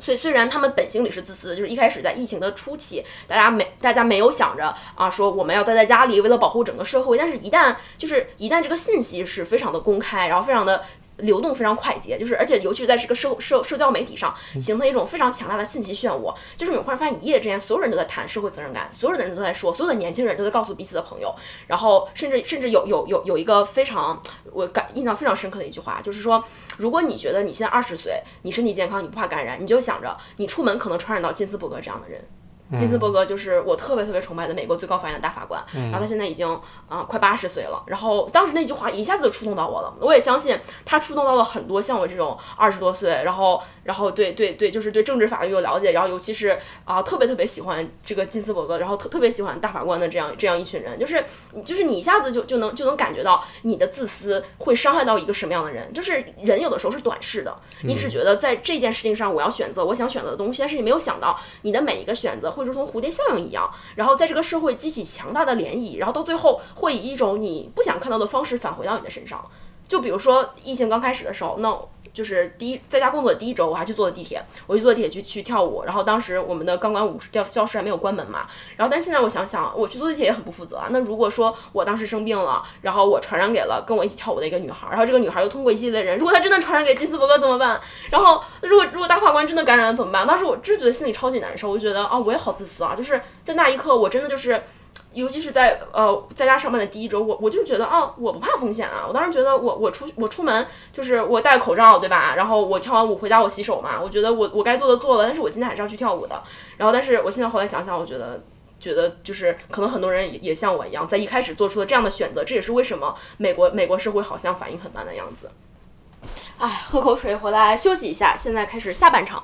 所以虽然他们本心里是自私，就是一开始在疫情的初期，大家没大家没有想着啊说我们要待在家里，为了保护整个社会。但是，一旦就是一旦这个信息是非常的公开，然后非常的。流动非常快捷，就是而且尤其是在这个社社社交媒体上形成一种非常强大的信息漩涡，就是你忽然发现一夜之间所有人都在谈社会责任感，所有的人都在说，所有的年轻人都在告诉彼此的朋友，然后甚至甚至有有有有一个非常我感印象非常深刻的一句话，就是说，如果你觉得你现在二十岁，你身体健康，你不怕感染，你就想着你出门可能传染到金斯伯格这样的人。金斯伯格就是我特别特别崇拜的美国最高法院的大法官，然后他现在已经啊快八十岁了。然后当时那句话一下子就触动到我了，我也相信他触动到了很多像我这种二十多岁，然后然后对对对，就是对政治法律有了解，然后尤其是啊特别特别喜欢这个金斯伯格，然后特特别喜欢大法官的这样这样一群人，就是就是你一下子就就能就能感觉到你的自私会伤害到一个什么样的人。就是人有的时候是短视的，你只觉得在这件事情上我要选择我想选择的东西，但是你没有想到你的每一个选择。会如同蝴蝶效应一样，然后在这个社会激起强大的涟漪，然后到最后会以一种你不想看到的方式返回到你的身上。就比如说疫情刚开始的时候，那。就是第一在家工作的第一周，我还去坐的地铁，我去坐地铁去去跳舞。然后当时我们的钢管舞教教室还没有关门嘛。然后但现在我想想，我去坐地铁也很不负责啊。那如果说我当时生病了，然后我传染给了跟我一起跳舞的一个女孩，然后这个女孩又通过一系列人，如果她真的传染给金斯伯格怎么办？然后如果如果大法官真的感染了怎么办？当时我真觉得心里超级难受，我觉得啊，我也好自私啊。就是在那一刻，我真的就是。尤其是在呃在家上班的第一周，我我就觉得啊，我不怕风险啊。我当时觉得我我出我出门就是我戴口罩，对吧？然后我跳完舞回家我洗手嘛，我觉得我我该做的做了，但是我今天还是要去跳舞的。然后但是我现在后来想想，我觉得觉得就是可能很多人也也像我一样，在一开始做出了这样的选择，这也是为什么美国美国社会好像反应很慢的样子。哎，喝口水回来休息一下，现在开始下半场。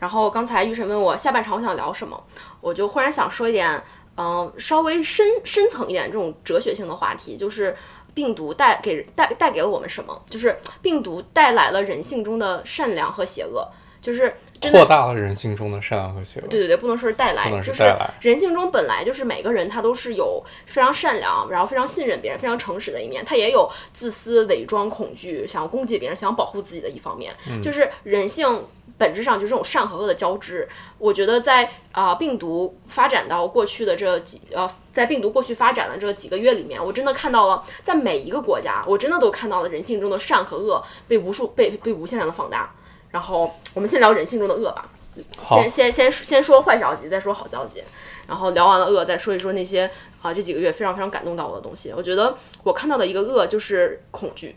然后刚才玉晨问我下半场我想聊什么，我就忽然想说一点，嗯、稍微深深层一点这种哲学性的话题，就是病毒带给带带给了我们什么？就是病毒带来了人性中的善良和邪恶，就是真的扩大了人性中的善良和邪恶。对对对，不能说是带来，就是带来人性中本来就是每个人他都是有非常善良，然后非常信任别人、非常诚实的一面，他也有自私、伪装、恐惧、想要攻击别人、想要保护自己的一方面，嗯就是人性。本质上就是这种善和恶的交织。我觉得在啊、病毒发展到过去的这几呃，在病毒过去发展的这几个月里面，我真的看到了，在每一个国家，我真的都看到了人性中的善和恶被无数被被无限量的放大。然后我们先聊人性中的恶吧。先先先先说坏消息，再说好消息，然后聊完了恶，再说一说那些啊、这几个月非常非常感动到我的东西。我觉得我看到的一个恶就是恐惧，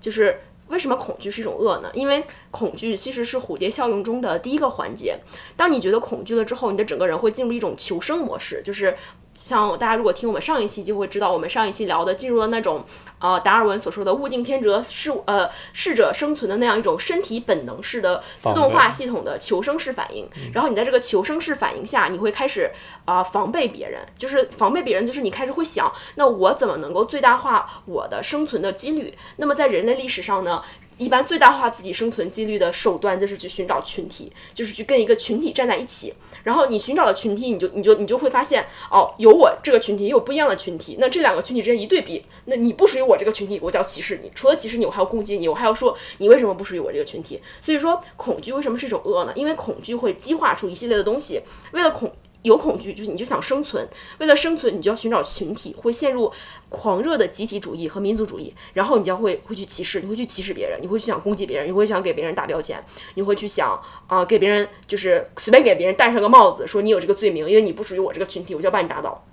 就是为什么恐惧是一种恶呢？因为恐惧其实是蝴蝶效应中的第一个环节。当你觉得恐惧了之后，你的整个人会进入一种求生模式，就是像大家如果听我们上一期就会知道，我们上一期聊的进入了那种呃达尔文所说的物竞天择适呃适者生存的那样一种身体本能式的自动化系统的求生式反应。然后你在这个求生式反应下，你会开始啊、防备别人，就是防备别人，就是你开始会想，那我怎么能够最大化我的生存的几率？那么在人类历史上呢？一般最大化自己生存几率的手段就是去寻找群体，就是去跟一个群体站在一起。然后你寻找的群体，你就你就你就会发现，哦，有我这个群体，也有不一样的群体。那这两个群体之间一对比，那你不属于我这个群体，我就要歧视你。除了歧视你，我还要攻击你，我还要说你为什么不属于我这个群体。所以说，恐惧为什么是一种恶呢？因为恐惧会激化出一系列的东西。为了恐有恐惧，就是你就想生存，为了生存，你就要寻找群体，会陷入狂热的集体主义和民族主义，然后你就会会去歧视，你会去歧视别人，你会去想攻击别人，你会想给别人打标签，你会去想啊、给别人就是随便给别人戴上个帽子，说你有这个罪名，因为你不属于我这个群体，我就要把你打倒。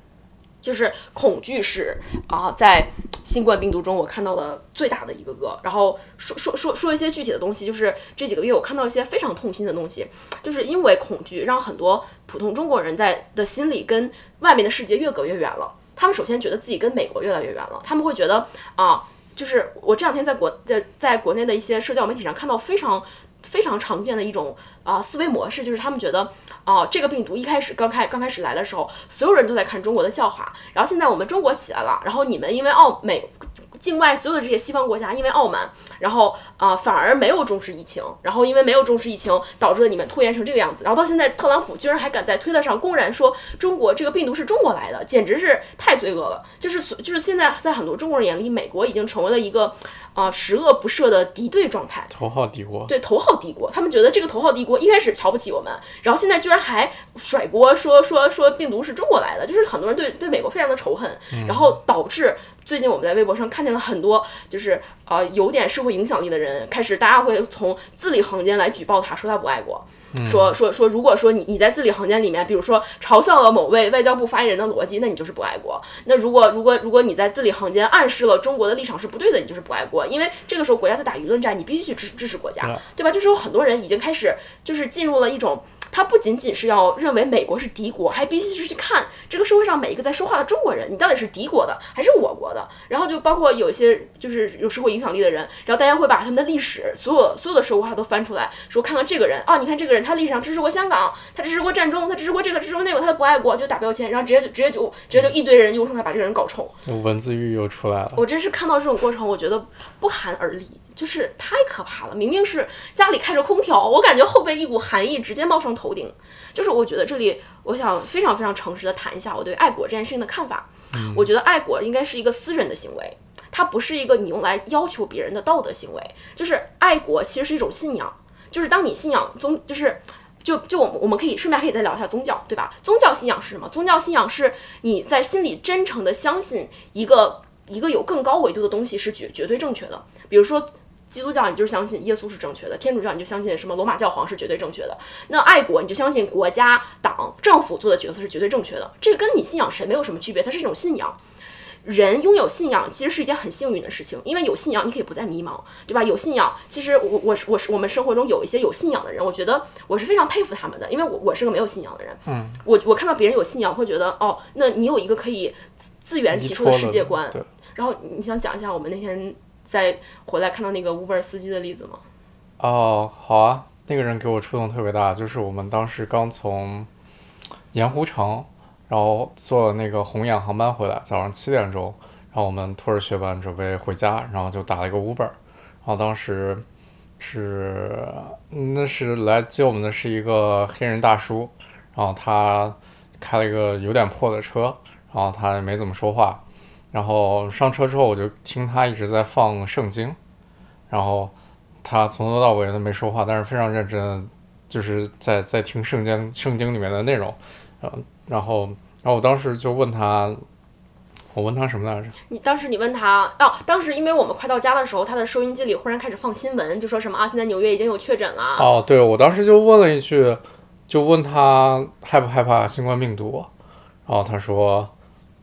就是恐惧是啊、在新冠病毒中我看到的最大的一个个。然后说说说说一些具体的东西，就是这几个月我看到一些非常痛心的东西，就是因为恐惧让很多普通中国人在的心里跟外面的世界越隔越远了。他们首先觉得自己跟美国越来越远了，他们会觉得啊、就是我这两天在国在在国内的一些社交媒体上看到非常非常常见的一种啊、思维模式，就是他们觉得啊、这个病毒一开始刚开刚开始来的时候，所有人都在看中国的笑话，然后现在我们中国起来了，然后你们因为澳美境外所有的这些西方国家因为傲慢，然后啊、反而没有重视疫情，然后因为没有重视疫情，导致了你们拖延成这个样子，然后到现在特朗普居然还敢在推特上公然说中国这个病毒是中国来的，简直是太罪恶了。就是所就是现在在很多中国人眼里，美国已经成为了一个啊、十恶不赦的敌对状态。头号敌国。对头号敌国，他们觉得这个头号敌国一开始瞧不起我们，然后现在居然还甩锅说说说病毒是中国来的，就是很多人对对美国非常的仇恨，然后导致最近我们在微博上看见了很多就是呃有点社会影响力的人，开始大家会从字里行间来举报他，说他不爱国。说说说，如果说你你在字里行间里面，比如说嘲笑了某位外交部发言人的逻辑，那你就是不爱国。那如果如果如果你在字里行间暗示了中国的立场是不对的，你就是不爱国。因为这个时候国家在打舆论战，你必须去支支持国家，对吧？就是有很多人已经开始就是进入了一种。他不仅仅是要认为美国是敌国，还必须是去看这个社会上每一个在说话的中国人，你到底是敌国的还是我国的？然后就包括有一些就是有社会影响力的人，然后大家会把他们的历史所有所有的社会化都翻出来，说看看这个人啊，你看这个人他历史上支持过香港，他支持过战争，他支持过这个支持过那个，他不爱国就打标签，然后直接就直接就直接就一堆人用上来把这个人搞臭。文字狱又出来了。我真是看到这种过程，我觉得不寒而栗，就是太可怕了。明明是家里开着空调，我感觉后背一股寒意直接冒上头顶。就是我觉得这里，我想非常非常诚实的谈一下我对爱国这件事情的看法。我觉得爱国应该是一个私人的行为，它不是一个你用来要求别人的道德行为。就是爱国其实是一种信仰，就是当你信仰宗，就是。就就我们我们可以顺便可以再聊一下宗教，对吧？宗教信仰是什么？宗教信仰是你在心里真诚的相信一个一个有更高维度的东西是绝绝对正确的。比如说基督教你就是相信耶稣是正确的，天主教你就相信什么罗马教皇是绝对正确的，那爱国你就相信国家、党、政府做的决策是绝对正确的，这个跟你信仰神没有什么区别，它是一种信仰。人拥有信仰其实是一件很幸运的事情，因为有信仰你可以不再迷茫，对吧？有信仰，其实我我是我是我们生活中有一些有信仰的人，我觉得我是非常佩服他们的，因为我我是个没有信仰的人，嗯，我我看到别人有信仰会觉得哦，那你有一个可以自自圆其说的世界观，然后你想讲一下我们那天在回来看到那个 Uber 司机的例子吗？哦，好啊，那个人给我触动特别大，就是我们当时刚从盐湖城，然后坐那个红眼航班回来，早上七点钟，然后我们拖着雪板准备回家，然后就打了一个 Uber，然后当时是那是来接我们的是一个黑人大叔，然后他开了一个有点破的车，然后他没怎么说话，然后上车之后我就听他一直在放圣经，然后。他从头到尾都没说话，但是非常认真，就是在在听圣经圣经里面的内容，呃，然后然后我当时就问他，我问他什么来着？你当时你问他哦，当时因为我们快到家的时候，他的收音机里忽然开始放新闻，就说什么啊，现在纽约已经有确诊了。哦，对，我当时就问了一句，就问他害不害怕新冠病毒，然后他说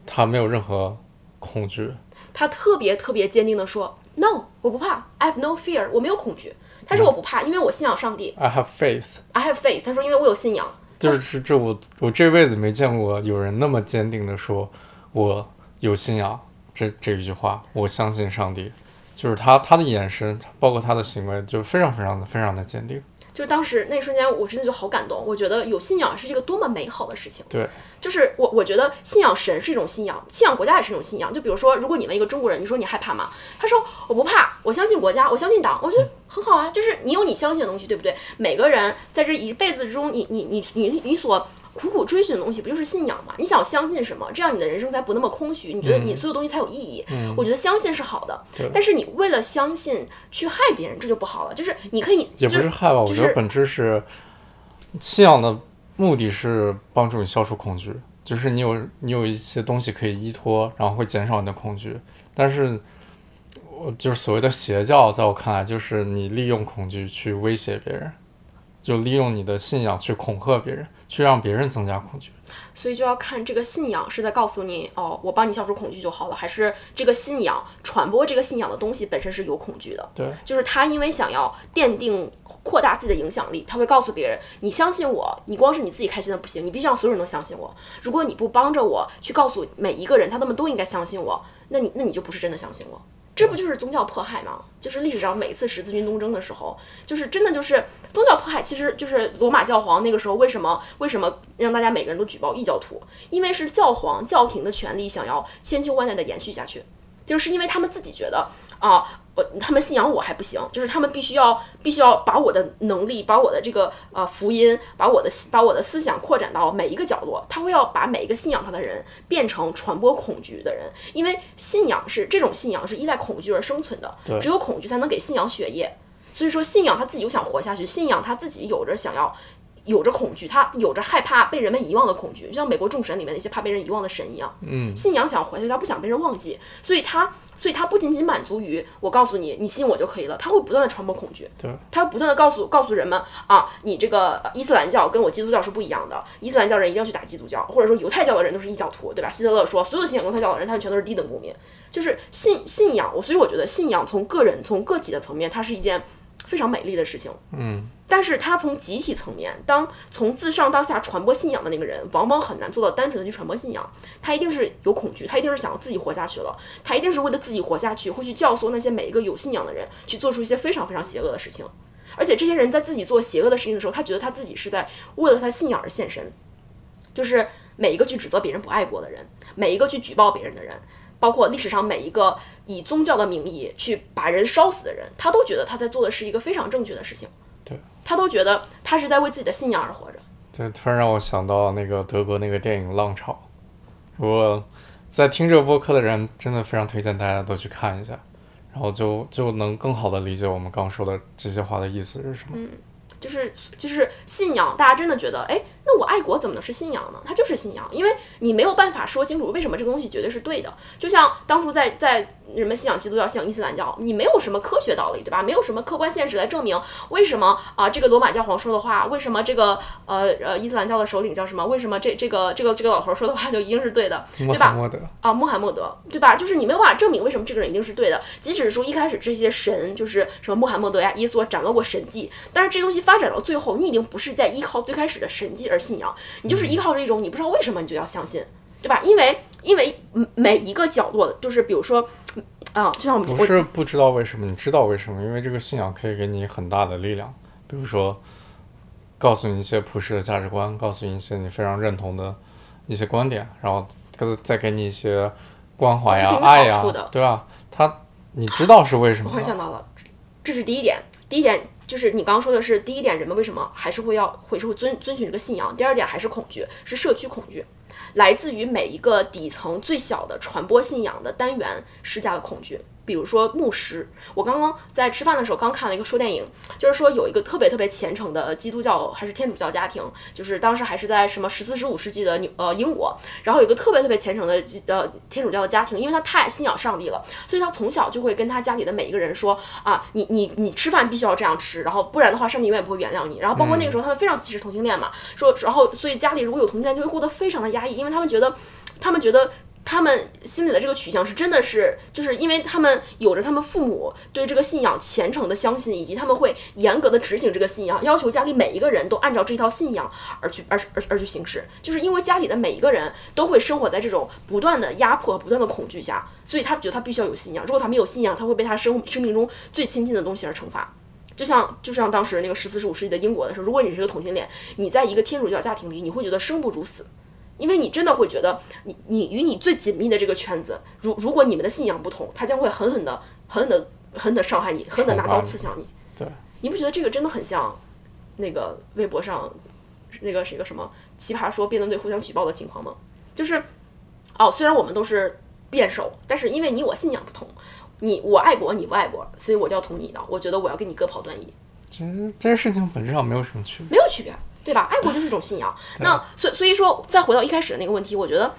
他没有任何恐惧，他特别特别坚定的说。No，我不怕。I have no fear，我没有恐惧。他说我不怕，因为我信仰上帝。I have faith。I have faith。他说因为我有信仰。就是这我我这辈子没见过有人那么坚定的说我有信仰这这一句话，我相信上帝。就是他他的眼神，包括他的行为，就非常非常的非常的坚定。就当时那一瞬间，我真的就好感动。我觉得有信仰是一个多么美好的事情。对，就是我我觉得信仰神是一种信仰，信仰国家也是一种信仰。就比如说，如果你问一个中国人，你说你害怕吗？他说我不怕，我相信国家，我相信党。我觉得很好啊，就是你有你相信的东西，对不对？每个人在这一辈子之中，你你你你你所苦苦追寻的东西，不就是信仰吗？你想相信什么，这样你的人生才不那么空虚。你觉得你所有东西才有意义。嗯、我觉得相信是好的，对但是你为了相信去害别人，这就不好了。就是你可以，也不是害吧，我觉得本质是信仰的目的是帮助你消除恐惧，就是你有你有一些东西可以依托，然后会减少你的恐惧。但是，我就是所谓的邪教，在我看来，就是你利用恐惧去威胁别人，就利用你的信仰去恐吓别人，去让别人增加恐惧。所以就要看这个信仰是在告诉你，哦，我帮你消除恐惧就好了，还是这个信仰传播这个信仰的东西本身是有恐惧的。对，就是他因为想要奠定、扩大自己的影响力，他会告诉别人，你相信我，你光是你自己开心的不行，你必须让所有人都相信我。如果你不帮着我去告诉每一个人，他们都应该相信我，那你那你就不是真的相信我。这不就是宗教迫害吗？就是历史上每次十字军东征的时候，就是真的就是宗教迫害，其实就是罗马教皇那个时候为什么为什么让大家每个人都举报异教徒？因为是教皇教廷的权力想要千秋万代的延续下去，就是因为他们自己觉得啊，我他们信仰我还不行，就是他们必须要必须要把我的能力，把我的这个呃福音，把我的把我的思想扩展到每一个角落，他会要把每一个信仰他的人变成传播恐惧的人，因为信仰是这种信仰是依赖恐惧而生存的，只有恐惧才能给信仰血液。所以说，信仰他自己又想活下去，信仰他自己有着想要，有着恐惧，他有着害怕被人们遗忘的恐惧，就像美国众神里面那些怕被人遗忘的神一样。嗯，信仰想活下去，他不想被人忘记，所以他，所以他不仅仅满足于我告诉你，你信我就可以了，他会不断的传播恐惧，对，他会不断的告诉告诉人们啊，你这个伊斯兰教跟我基督教是不一样的，伊斯兰教人一定要去打基督教，或者说犹太教的人都是异教徒，对吧？希特勒说，所有信仰犹太教的人，他们全都是低等公民，就是信信仰，我所以我觉得信仰从个人从个体的层面，它是一件非常美丽的事情。嗯，但是他从集体层面，当从自上到下传播信仰的那个人，往往很难做到单纯的去传播信仰。他一定是有恐惧，他一定是想要自己活下去了，他一定是为了自己活下去，会去教唆那些每一个有信仰的人去做出一些非常非常邪恶的事情。而且这些人在自己做邪恶的事情的时候，他觉得他自己是在为了他信仰而献身，就是每一个去指责别人不爱国的人，每一个去举报别人的人，包括历史上每一个以宗教的名义去把人烧死的人，他都觉得他在做的是一个非常正确的事情。对，他都觉得他是在为自己的信仰而活着。对，突然让我想到那个德国那个电影《浪潮》，如果在听这个播客的人，真的非常推荐大家都去看一下，然后就就能更好的理解我们刚说的这些话的意思是什么。就是就是信仰，大家真的觉得，哎，那我爱国怎么能是信仰呢？它就是信仰，因为你没有办法说清楚为什么这个东西绝对是对的。就像当初在在人们信仰基督教、信仰伊斯兰教，你没有什么科学道理，对吧？没有什么客观现实来证明为什么啊这个罗马教皇说的话，为什么这个呃呃伊斯兰教的首领叫什么？为什么这这个这个这个老头说的话就一定是对的，对吧？穆罕默德啊，穆罕默德，对吧？就是你没有办法证明为什么这个人一定是对的，即使是说一开始这些神就是什么穆罕默德呀、耶稣展露过神迹，但是这东西发展到最后，你已经不是在依靠最开始的神迹而信仰，你就是依靠着一种你不知道为什么你就要相信，对吧？因为因为每一个角落，就是比如说，啊，就像我们不是不知道为什么，你知道为什么？因为这个信仰可以给你很大的力量，比如说告诉你一些普世的价值观，告诉你一些你非常认同的一些观点，然后再给你一些关怀呀、爱呀，对吧？他你知道是为什么？我忽然想到了，这是第一点。第一点就是你刚刚说的是第一点，人们为什么还是会要会是会遵遵循这个信仰？第二点还是恐惧，是社区恐惧，来自于每一个底层最小的传播信仰的单元施加的恐惧。比如说牧师，我刚刚在吃饭的时候刚看了一个说电影，就是说有一个特别特别虔诚的基督教还是天主教家庭，就是当时还是在什么十四十五世纪的呃英国，然后有一个特别特别虔诚的呃天主教的家庭，因为他太信仰上帝了，所以他从小就会跟他家里的每一个人说啊，你你你吃饭必须要这样吃，然后不然的话上帝永远不会原谅你。然后包括那个时候他们非常歧视同性恋嘛，说然后所以家里如果有同性恋就会过得非常的压抑，因为他们觉得他们觉得。他们心里的这个取向是真的是，就是因为他们有着他们父母对这个信仰虔诚的相信，以及他们会严格的执行这个信仰，要求家里每一个人都按照这套信仰而去而而而去行事。就是因为家里的每一个人都会生活在这种不断的压迫、不断的恐惧下，所以他觉得他必须要有信仰。如果他没有信仰，他会被他生生命中最亲近的东西而惩罚。就像就像当时那个十四十五世纪的英国的时候，如果你是个同性恋，你在一个天主教家庭里，你会觉得生不如死。因为你真的会觉得，你你与你最紧密的这个圈子，如如果你们的信仰不同，他将会狠狠的、狠狠的、狠狠的伤害你，狠狠的拿刀刺向你。对，你不觉得这个真的很像那个微博上那个是一个什么奇葩说辩论队互相举报的情况吗？就是，哦，虽然我们都是辩手，但是因为你我信仰不同，你我爱国你不爱国，所以我就要捅你一刀。我觉得我要跟你割袍断义。其实这些事情本质上没有什么区别，没有区别。对吧？爱国就是一种信仰。那所所以说，再回到一开始的那个问题，我觉得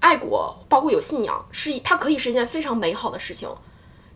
爱国包括有信仰，是它可以是一件非常美好的事情。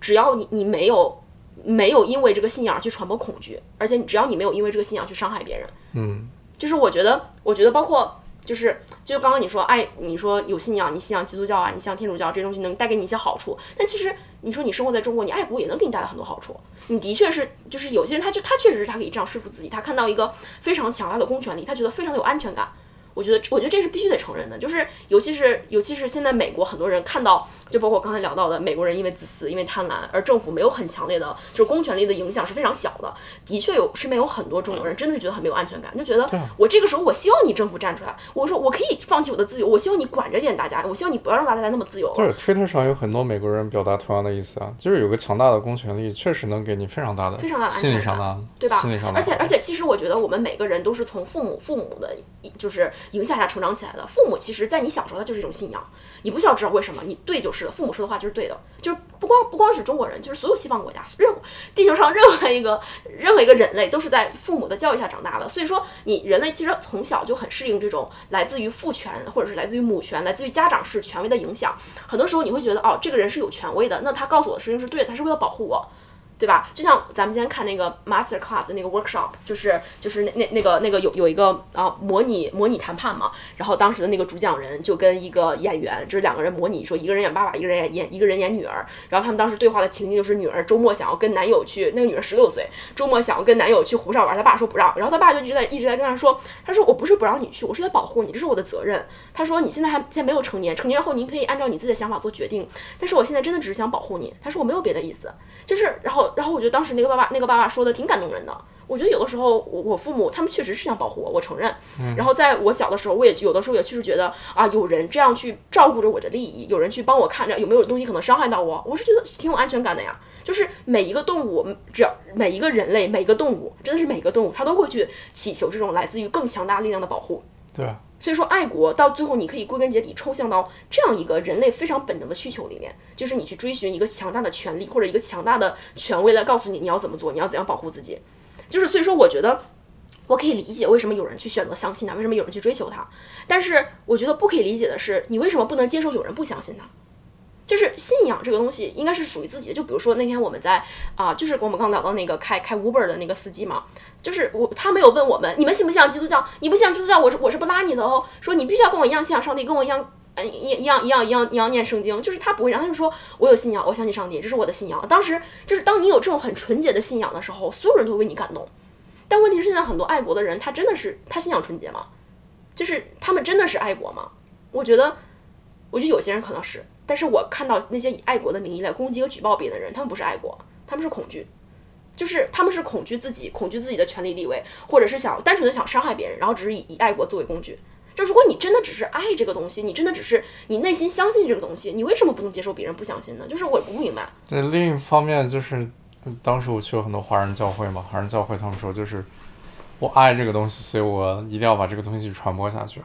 只要你你没有没有因为这个信仰去传播恐惧，而且只要你没有因为这个信仰去伤害别人，嗯，就是我觉得，我觉得包括就是就刚刚你说爱，你说有信仰，你信仰基督教啊，你信仰天主教这些东西能带给你一些好处，但其实你说你生活在中国，你爱国也能给你带来很多好处。你的确是，就是有些人，他就他确实是他可以这样说服自己，他看到一个非常强大的公权力，他觉得非常的有安全感。我觉得，我觉得这是必须得承认的，就是尤其是尤其是现在美国很多人看到，就包括我刚才聊到的，美国人因为自私，因为贪婪，而政府没有很强烈的，就是公权力的影响是非常小的。的确有身边有很多中国人真的是觉得很没有安全感，就觉得我这个时候我希望你政府站出来，我说我可以放弃我的自由，我希望你管着点大家，我希望你不要让大家那么自由。对，Twitter 上有很多美国人表达同样的意思啊，就是有个强大的公权力，确实能给你非常大的非常大的心理上的对吧？心理上的。而且而且，其实我觉得我们每个人都是从父母父母的，就是影响下成长起来。的父母其实，在你小时候，他就是一种信仰，你不需要知道为什么，你对就是了。父母说的话就是对的，就是不光不光是中国人，就是所有西方国家，任地球上任何一个任何一个人类都是在父母的教育下长大的。所以说，你人类其实从小就很适应这种来自于父权或者是来自于母权、来自于家长式权威的影响。很多时候你会觉得，哦，这个人是有权威的，那他告诉我的事情是对的，他是为了保护我。对吧？就像咱们今天看那个 master class 那个 workshop，就是就是那那那个那个有有一个啊模拟模拟谈判嘛，然后当时的那个主讲人就跟一个演员，就是两个人模拟说一个人演爸爸，一个人演演一个人演女儿，然后他们当时对话的情境就是女儿周末想要跟男友去，那个女儿十六岁，周末想要跟男友去湖上玩，他爸说不让，然后他爸就一直在一直在跟他说，他说我不是不让你去，我是在保护你，这是我的责任。他说你现在还现在没有成年，成年后您可以按照你自己的想法做决定，但是我现在真的只是想保护你。他说我没有别的意思，就是然后然后我觉得当时那个。爸爸那个爸爸说的挺感动人的，我觉得有的时候我我父母他们确实是想保护我，我承认。然后在我小的时候，我也有的时候也确实觉得啊，有人这样去照顾着我的利益，有人去帮我看着有没有东西可能伤害到我，我是觉得挺有安全感的呀。就是每一个动物，只要每一个人类，每一个动物，真的是每个动物，它都会去祈求这种来自于更强大力量的保护。对。所以说，爱国到最后，你可以归根结底抽象到这样一个人类非常本能的需求里面，就是你去追寻一个强大的权利或者一个强大的权威来告诉你你要怎么做，你要怎样保护自己。就是所以说，我觉得我可以理解为什么有人去选择相信他，为什么有人去追求他，但是我觉得不可以理解的是，你为什么不能接受有人不相信他？就是信仰这个东西应该是属于自己的。就比如说那天我们在啊、就是我们刚聊到那个开开 Uber 的那个司机嘛，就是我他没有问我们你们信不信基督教，你不信基督教，我是我是不拉你的哦，说你必须要跟我一样信仰上帝，跟我一样。嗯，一一样一样一样一样念圣经，就是他不会，然后他就说我有信仰，我相信上帝，这是我的信仰。当时就是当你有这种很纯洁的信仰的时候，所有人都为你感动。但问题是现在很多爱国的人，他真的是他信仰纯洁吗？就是他们真的是爱国吗？我觉得，我觉得有些人可能是，但是我看到那些以爱国的名义来攻击和举报别人的人，他们不是爱国，他们是恐惧，就是他们是恐惧自己，恐惧自己的权利地位，或者是想单纯的想伤害别人，然后只是以以爱国作为工具。就如果你真的只是爱这个东西，你真的只是你内心相信这个东西，你为什么不能接受别人不相信呢？就是我不明白。对，另一方面就是，当时我去了很多华人教会嘛，华人教会他们说就是，我爱这个东西，所以我一定要把这个东西传播下去。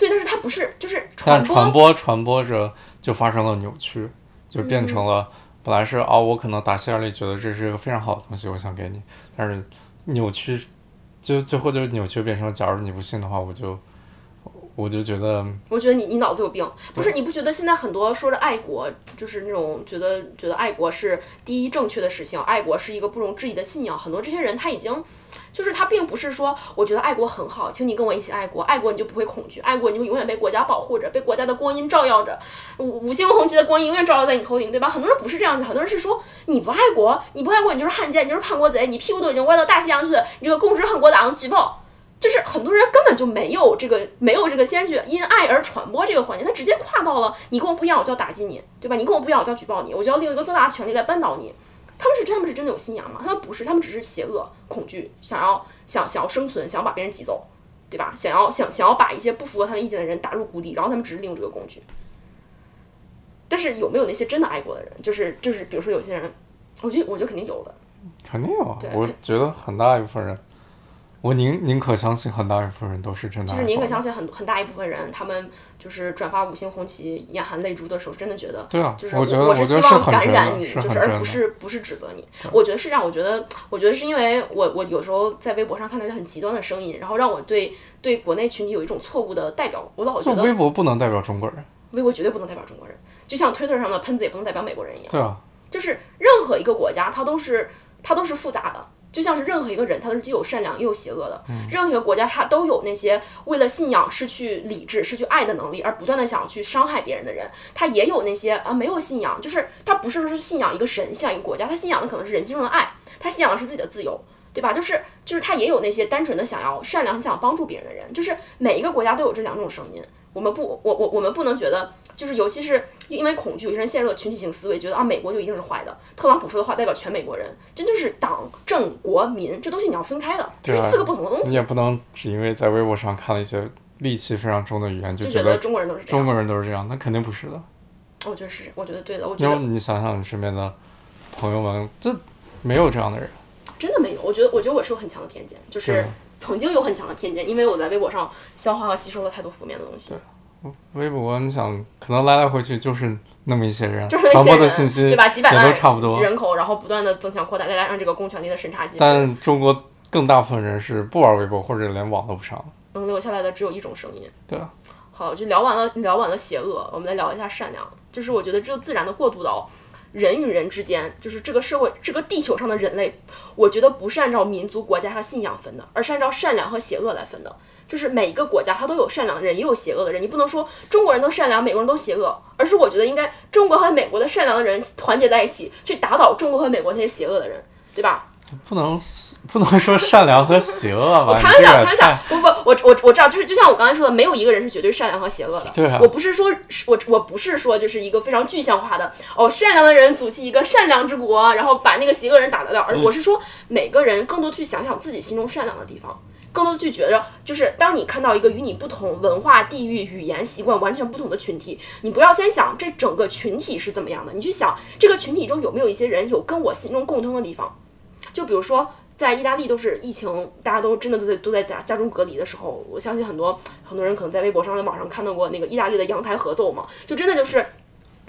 对，但是它不是，就是传播，传播传播着就发生了扭曲，就变成了、本来是哦，我可能打心眼里觉得这是一个非常好的东西，我想给你，但是扭曲，就最后就扭曲变成，假如你不信的话，我就我就觉得我觉得你你脑子有病，不是？你不觉得现在很多说着爱国，就是那种觉得觉得爱国是第一正确的事情，爱国是一个不容置疑的信仰。很多这些人他已经，就是他并不是说我觉得爱国很好，请你跟我一起爱国，爱国你就不会恐惧，爱国你就永远被国家保护着，被国家的光阴照耀着，五五星红旗的光阴永远照耀在你头顶，对吧？很多人不是这样子，很多人是说你不爱国，你不爱国，你就是汉奸，你就是叛国贼，你屁股都已经歪到大西洋去了，你这个共识恨国党举报。就是很多人根本就没有这个没有这个先去因爱而传播这个环节，他直接跨到了你跟我不一样，我就要打击你，对吧？你跟我不一样，我就要举报你，我就要利用一个更大的权利来扳倒你。他们是他们是真的有信仰吗？他们不是，他们只是邪恶、恐惧，想要想想要生存，想要把别人挤走，对吧？想要想想要把一些不符合他们意见的人打入谷底，然后他们只是利用这个工具。但是有没有那些真的爱国的人？就是就是，比如说有些人，我觉得我觉得肯定有的。肯定有啊，我觉得很大一部分人，我宁宁可相信很大一部分人都是真的就是宁可相信很很大一部分人，他们就是转发五星红旗、眼含泪珠的时候，真的觉得对啊，就是我是是希望感染你，是就是而不。是不是指责你。我觉得是这样，我觉得我觉得是因为我我有时候在微博上看到一些很极端的声音，然后让我对对国内群体有一种错误的代表，我老觉得微博不能代表中国人，微博绝对不能代表中国人，就像 Twitter 上的喷子也不能代表美国人一样。对啊，就是任何一个国家，它都是它都是复杂的，就像是任何一个人，他都是既有善良又有邪恶的。任何一个国家，他都有那些为了信仰失去理智、失去爱的能力，而不断的想要去伤害别人的人。他也有那些啊没有信仰，就是他不是说是信仰一个神、信仰一个国家，他信仰的可能是人性中的爱，他信仰的是自己的自由。对吧？就是就是他也有那些单纯的想要善良、想帮助别人的人，就是每一个国家都有这两种声音。我们不，我我我们不能觉得，就是尤其是因为恐惧，有些人陷入了群体性思维，觉得啊美国就一定是坏的，特朗普说的话代表全美国人，这就是党、政、国、民这东西你要分开的，这是四个不同的东西。你也不能只因为在微博上看了一些戾气非常重的语言，就就觉得中国人都是这样，中国人都是这样，那肯定不是的。我觉得是，我觉得对的，我觉得你想想你身边的朋友们，这没有这样的人，真的没有，我觉得我觉得我是有很强的偏见，就是曾经有很强的偏见，因为我在微博上消化和吸收了太多负面的东西。微博你想可能来来回去就是那么一些人，就是那传播的信息对吧？几百万都差不多。人口，然后不断的增强扩大，再加上这个公权力的审查机制，但中国更大部分人是不玩微博或者连网都不上。能留下来的只有一种声音。对啊，好，就聊完了，聊完了邪恶，我们来聊一下善良。就是我觉得这就自然的过渡到人与人之间，就是这个社会，这个地球上的人类，我觉得不是按照民族、国家和信仰分的，而是按照善良和邪恶来分的。就是每一个国家它都有善良的人，也有邪恶的人。你不能说中国人都善良，美国人都邪恶，而是我觉得应该中国和美国的善良的人团结在一起，去打倒中国和美国那些邪恶的人，对吧？不能不能说善良和邪恶吧？*laughs* 我开玩笑，开玩笑，不不，我我我知道，就是就像我刚才说的，没有一个人是绝对善良和邪恶的。对啊我不是说，我我不是说就是一个非常具象化的哦，善良的人组起一个善良之国，然后把那个邪恶人打得掉，而嗯我是说每个人更多去想想自己心中善良的地方。更多的去觉得，就是当你看到一个与你不同文化、地域、语言、习惯完全不同的群体，你不要先想这整个群体是怎么样的，你去想这个群体中有没有一些人有跟我心中共通的地方。就比如说，在意大利都是疫情，大家都真的都在都在家家中隔离的时候，我相信很多很多人可能在微博上、在网上看到过那个意大利的阳台合奏嘛，就真的就是。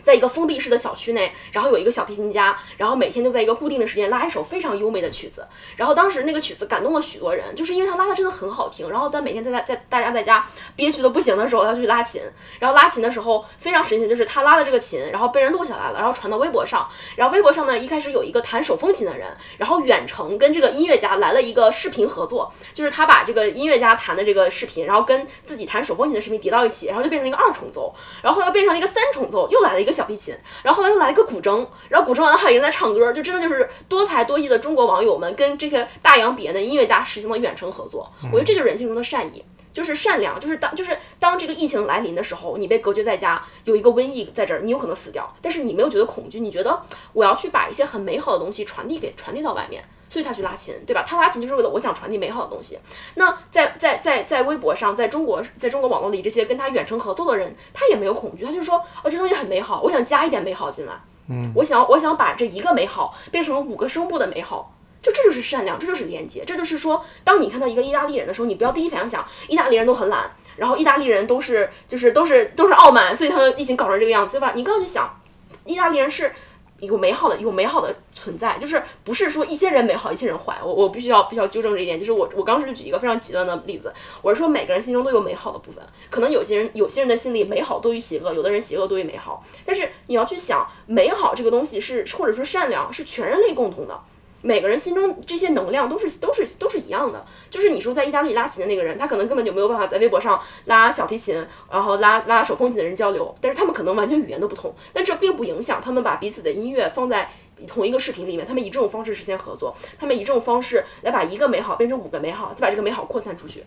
在一个封闭式的小区内，然后有一个小提琴家，然后每天就在一个固定的时间拉一首非常优美的曲子。然后当时那个曲子感动了许多人，就是因为他拉的真的很好听。然后他每天在在在大家在家憋屈的不行的时候，他去拉琴。然后拉琴的时候非常神奇，就是他拉的这个琴，然后被人录下来了，然后传到微博上。然后微博上呢，一开始有一个弹手风琴的人，然后远程跟这个音乐家来了一个视频合作，就是他把这个音乐家弹的这个视频，然后跟自己弹手风琴的视频叠到一起，然后就变成一个二重奏。然后又变成了一个三重奏，又来了一个小提琴，然后后来又来个古筝，然后古筝完了还有人在唱歌，就真的就是多才多艺的中国网友们跟这些大洋彼岸的音乐家实行了远程合作。我觉得这就是人性中的善意，就是善良，就是当就是当这个疫情来临的时候，你被隔绝在家，有一个瘟疫在这儿，你有可能死掉，但是你没有觉得恐惧，你觉得我要去把一些很美好的东西传递给传递到外面。所以他去拉琴，对吧？他拉琴就是为了我想传递美好的东西。那在在在在微博上，在中国在中国网络里，这些跟他远程合作的人，他也没有恐惧，他就说，哦，这东西很美好，我想加一点美好进来。嗯，我想我想把这一个美好变成五个声部的美好，就这就是善良，这就是连接，这就是说，当你看到一个意大利人的时候，你不要第一反应想，意大利人都很懒，然后意大利人都是就是都是都是傲慢，所以他们疫情搞成这个样子，对吧？你更要去想，意大利人是。有美好的，有美好的存在，就是不是说一些人美好，一些人坏。我我必须要必须要纠正这一点，就是我我刚是举一个非常极端的例子，我是说每个人心中都有美好的部分，可能有些人有些人的心里美好多于邪恶，有的人邪恶多于美好。但是你要去想，美好这个东西是或者说善良是全人类共同的。每个人心中这些能量都是都是都是一样的，就是你说在意大利拉琴的那个人，他可能根本就没有办法在微博上拉小提琴，然后拉拉手风琴的人交流，但是他们可能完全语言都不同，但这并不影响他们把彼此的音乐放在同一个视频里面，他们以这种方式实现合作，他们以这种方式来把一个美好变成五个美好，再把这个美好扩散出去，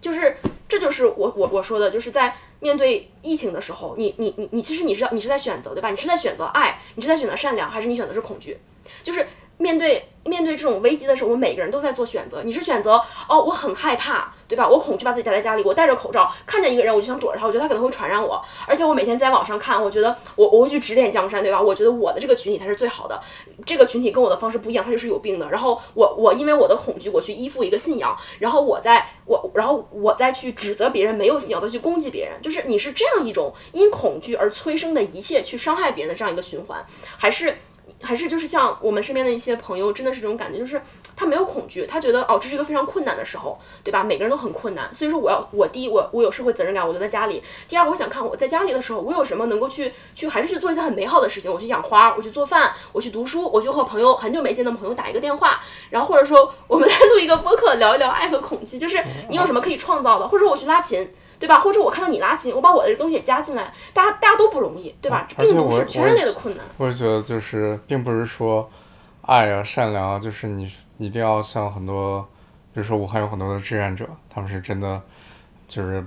就是这就是我我我说的，就是在面对疫情的时候，你你你你其实你是要你是在选择对吧？你是在选择爱，你是在选择善良，还是你选择是恐惧？就是。面对面对这种危机的时候，我们每个人都在做选择。你是选择哦，我很害怕，对吧？我恐惧把自己待在家里，我戴着口罩，看见一个人我就想躲着他，我觉得他可能会传染我。而且我每天在网上看，我觉得我我会去指点江山，对吧？我觉得我的这个群体才是最好的，这个群体跟我的方式不一样，他就是有病的。然后我我因为我的恐惧，我去依附一个信仰，然后我在我然后我再去指责别人没有信仰，再去攻击别人，就是你是这样一种因恐惧而催生的一切去伤害别人的这样一个循环，还是？还是就是像我们身边的一些朋友，真的是这种感觉，就是他没有恐惧，他觉得哦，这是一个非常困难的时候，对吧？每个人都很困难，所以说我要我第一我我有社会责任感，我留在家里；第二，我想看我在家里的时候，我有什么能够去去还是去做一些很美好的事情，我去养花，我去做饭，我去读书，我去和朋友很久没见的朋友打一个电话，然后或者说我们来录一个播客，聊一聊爱和恐惧，就是你有什么可以创造的，或者说我去拉琴。对吧？或者我看到你拉琴，我把我的东西也加进来，大家大家都不容易，对吧？并不是全人类的困难。我也觉得就是，并不是说爱啊、善良啊，就是你一定要像很多，比如说武汉有很多的志愿者，他们是真的就是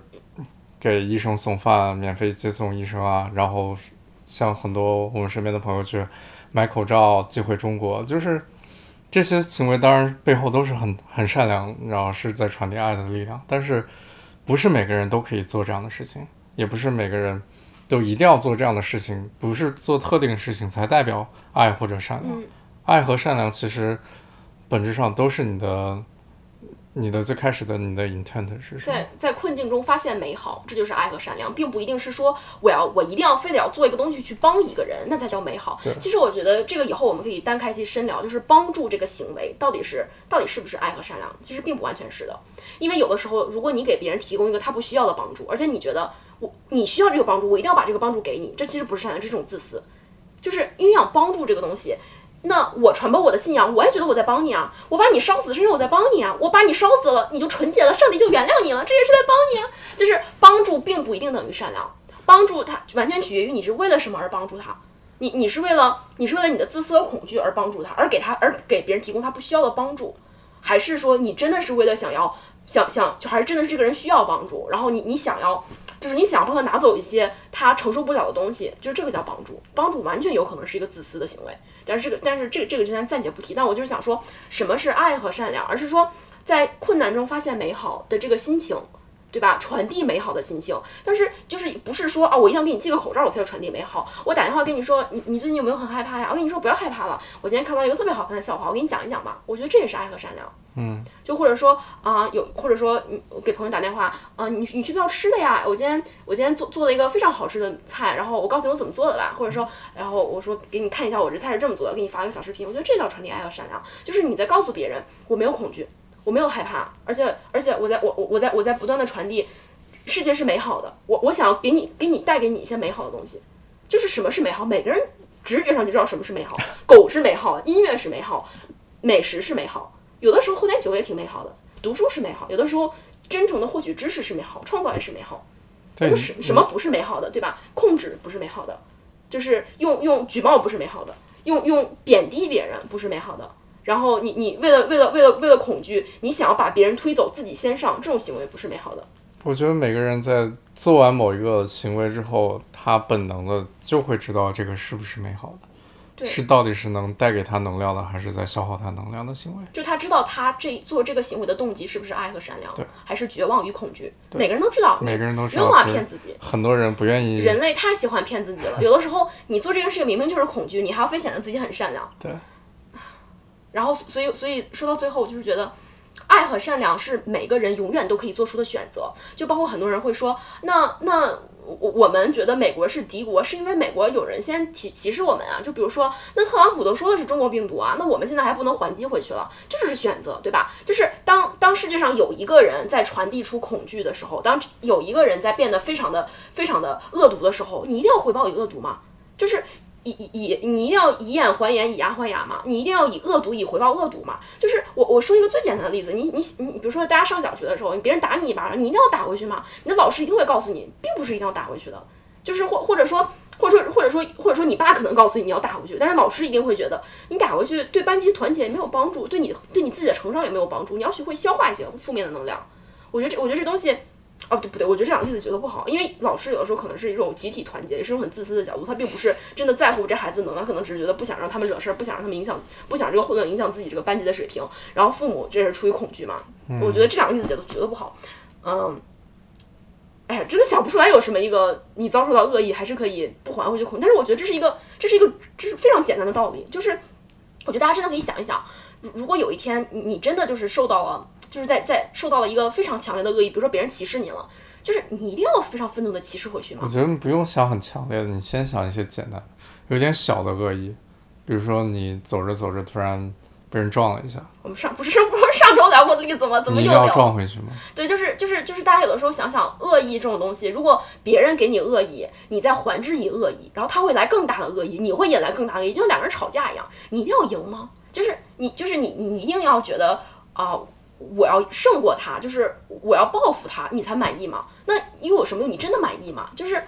给医生送饭、免费接送医生啊，然后像很多我们身边的朋友去买口罩寄回中国，就是这些行为当然背后都是很很善良，然后是在传递爱的力量，但是。不是每个人都可以做这样的事情，也不是每个人都一定要做这样的事情。不是做特定的事情才代表爱或者善良。爱和善良其实本质上都是你的。你的最开始的你的 intent 是什么？在在困境中发现美好，这就是爱和善良，并不一定是说我要我一定要非得要做一个东西去帮一个人，那才叫美好。其实我觉得这个以后我们可以单开期深聊，就是帮助这个行为到底是到底是不是爱和善良？其实并不完全是的，因为有的时候如果你给别人提供一个他不需要的帮助，而且你觉得我你需要这个帮助，我一定要把这个帮助给你，这其实不是善良，这是种自私。就是因为想帮助这个东西。那我传播我的信仰，我也觉得我在帮你啊！我把你烧死是因为我在帮你啊！我把你烧死了，你就纯洁了，上帝就原谅你了，这也是在帮你啊！就是帮助并不一定等于善良，帮助他完全取决于你是为了什么而帮助他。你你是为了你是为了你的自私和恐惧而帮助他，而给他而给别人提供他不需要的帮助，还是说你真的是为了想要想想就还是真的是这个人需要帮助，然后你你想要就是你想要帮他拿走一些他承受不了的东西，就是这个叫帮助。帮助完全有可能是一个自私的行为。但是这个，但是这个这个就先暂且不提。但我就是想说，什么是爱和善良，而是说在困难中发现美好的这个心情，对吧？传递美好的心情，但是就是不是说啊，我一定要给你系个口罩，我才要传递美好。我打电话跟你说，你你最近有没有很害怕呀？我跟你说不要害怕了，我今天看到一个特别好看的笑话，我给你讲一讲吧。我觉得这也是爱和善良。嗯，就或者说啊、有或者说你给朋友打电话啊、你你去不要吃的呀？我今天我今天做做了一个非常好吃的菜，然后我告诉你我怎么做的吧，或者说然后我说给你看一下我这菜是这么做的，给你发了个小视频。我觉得这叫传递爱和善良，就是你在告诉别人我没有恐惧，我没有害怕，而且而且我在我我我在我在不断的传递世界是美好的，我我想要给你给你带给你一些美好的东西，就是什么是美好，每个人直觉上就知道什么是美好，狗是美好，音乐是美好，美食是美好。有的时候喝点酒也挺美好的，读书是美好，有的时候真诚的获取知识是美好，创造也是美好。对那什什么不是美好的，对吧？控制不是美好的，就是用用举报不是美好的，用用贬低别人不是美好的。然后你你为了为了为了为了恐惧，你想要把别人推走，自己先上，这种行为不是美好的。我觉得每个人在做完某一个行为之后，他本能的就会知道这个是不是美好的，对是到底是能带给他能量的，还是在消耗他能量的行为。就他知道他这做这个行为的动机是不是爱和善良，还是绝望与恐惧？每个人都知道，每个人都知没有办法骗自己。很多人不愿意。人类太喜欢骗自己了，*laughs* 有的时候你做这件事情明明就是恐惧，你还要非显得自己很善良。对。然后，所以，所以说到最后，我就是觉得，爱和善良是每个人永远都可以做出的选择。就包括很多人会说，那那我我们觉得美国是敌国，是因为美国有人先歧歧视我们啊。就比如说，那特朗普都说的是中国病毒啊，那我们现在还不能还击回去了，这就是选择，对吧？就是当当世界上有一个人在传递出恐惧的时候，当有一个人在变得非常的非常的恶毒的时候，你一定要回报以恶毒吗？就是以以以你一定要以眼还眼，以牙还牙嘛，你一定要以恶毒以回报恶毒嘛。就是我我说一个最简单的例子，你你你，比如说大家上小学的时候，别人打你一巴掌，你一定要打回去吗？你的老师一定会告诉你，并不是一定要打回去的，就是或或者说。或者说，或者说，或者说，你爸可能告诉你你要打回去，但是老师一定会觉得你打回去对班级团结没有帮助，对你对你自己的成长也没有帮助。你要学会消化一些负面的能量。我觉得这，我觉得这东西，哦，对不对？我觉得这两个例子举得不好，因为老师有的时候可能是一种集体团结，也是一种很自私的角度，他并不是真的在乎这孩子的能量，可能只是觉得不想让他们惹事儿，不想让他们影响，不想这个混乱影响自己这个班级的水平。然后父母这是出于恐惧嘛？我觉得这两个例子解读举得不好，嗯。哎呀，真的想不出来有什么一个你遭受到恶意还是可以不还回去恐惧，但是我觉得这是一个，这是一个，这是非常简单的道理，就是我觉得大家真的可以想一想，如如果有一天你你真的就是受到了，就是在在受到了一个非常强烈的恶意，比如说别人歧视你了，就是你一定要非常愤怒的歧视回去吗我？觉得不用想很强烈的，你先想一些简单，有点小的恶意，比如说你走着走着突然被人撞了一下，我们上不是不是上周聊过的例子吗？怎么又？撞回去吗？对，就是就是就是大家有的时候想想恶意这种东西，如果别人给你恶意，你再还之以恶意，然后他会来更大的恶意，你会引来更大的恶意，就像两个人吵架一样，你一定要赢吗？就是你就是你你一定要觉得啊、我要胜过他，就是我要报复他，你才满意吗？那又有什么用？你真的满意吗？就是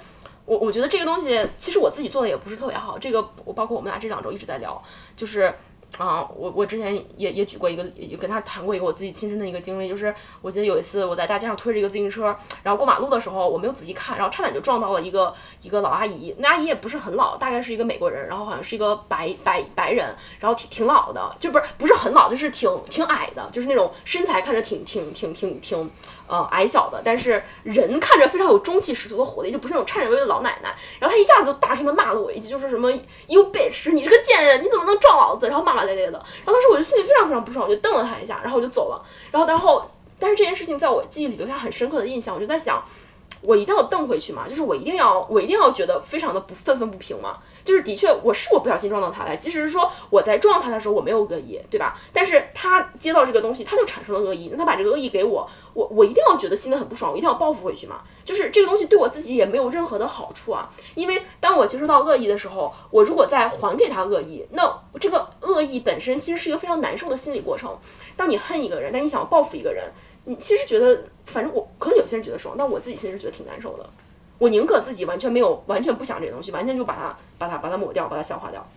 我我觉得这个东西，其实我自己做的也不是特别好。这个我包括我们俩这两周一直在聊，就是啊，我我之前也也举过一个，也跟他谈过一个我自己亲身的一个经历，就是我记得有一次我在大街上推着一个自行车，然后过马路的时候我没有仔细看，然后差点就撞到了一个一个老阿姨，那阿姨也不是很老，大概是一个美国人，然后好像是一个白白白人，然后挺挺老的，就不是不是很老，就是挺挺矮的，就是那种身材看着挺挺挺挺挺呃矮小的，但是人看着非常有中气十足的活力，就不是那种颤颤巍巍的老奶奶。然后她一下子就大声的骂了我一句，就是什么 you bitch，你这个贱人，你怎么能撞老子？然后骂骂咧咧的。然后当时我就心里非常非常不爽，我就瞪了她一下，然后我就走了。然后然后但是这件事情在我记忆里留下很深刻的印象，我就在想。我一定要瞪回去嘛，就是我一定要，我一定要觉得非常的不愤愤不平嘛。就是的确，我是我不小心撞到他了，即使是说我在撞他的时候我没有恶意，对吧？但是他接到这个东西，他就产生了恶意，那他把这个恶意给我，我我一定要觉得心里很不爽，我一定要报复回去嘛。就是这个东西对我自己也没有任何的好处啊，因为当我接收到恶意的时候，我如果再还给他恶意，那这个恶意本身其实是一个非常难受的心理过程。当你恨一个人，但你想要报复一个人，你其实觉得，反正我可能有些人觉得爽，但我自己其实觉得挺难受的。我宁可自己完全没有，完全不想这个东西，完全就把它把它把它抹掉，把它消化掉。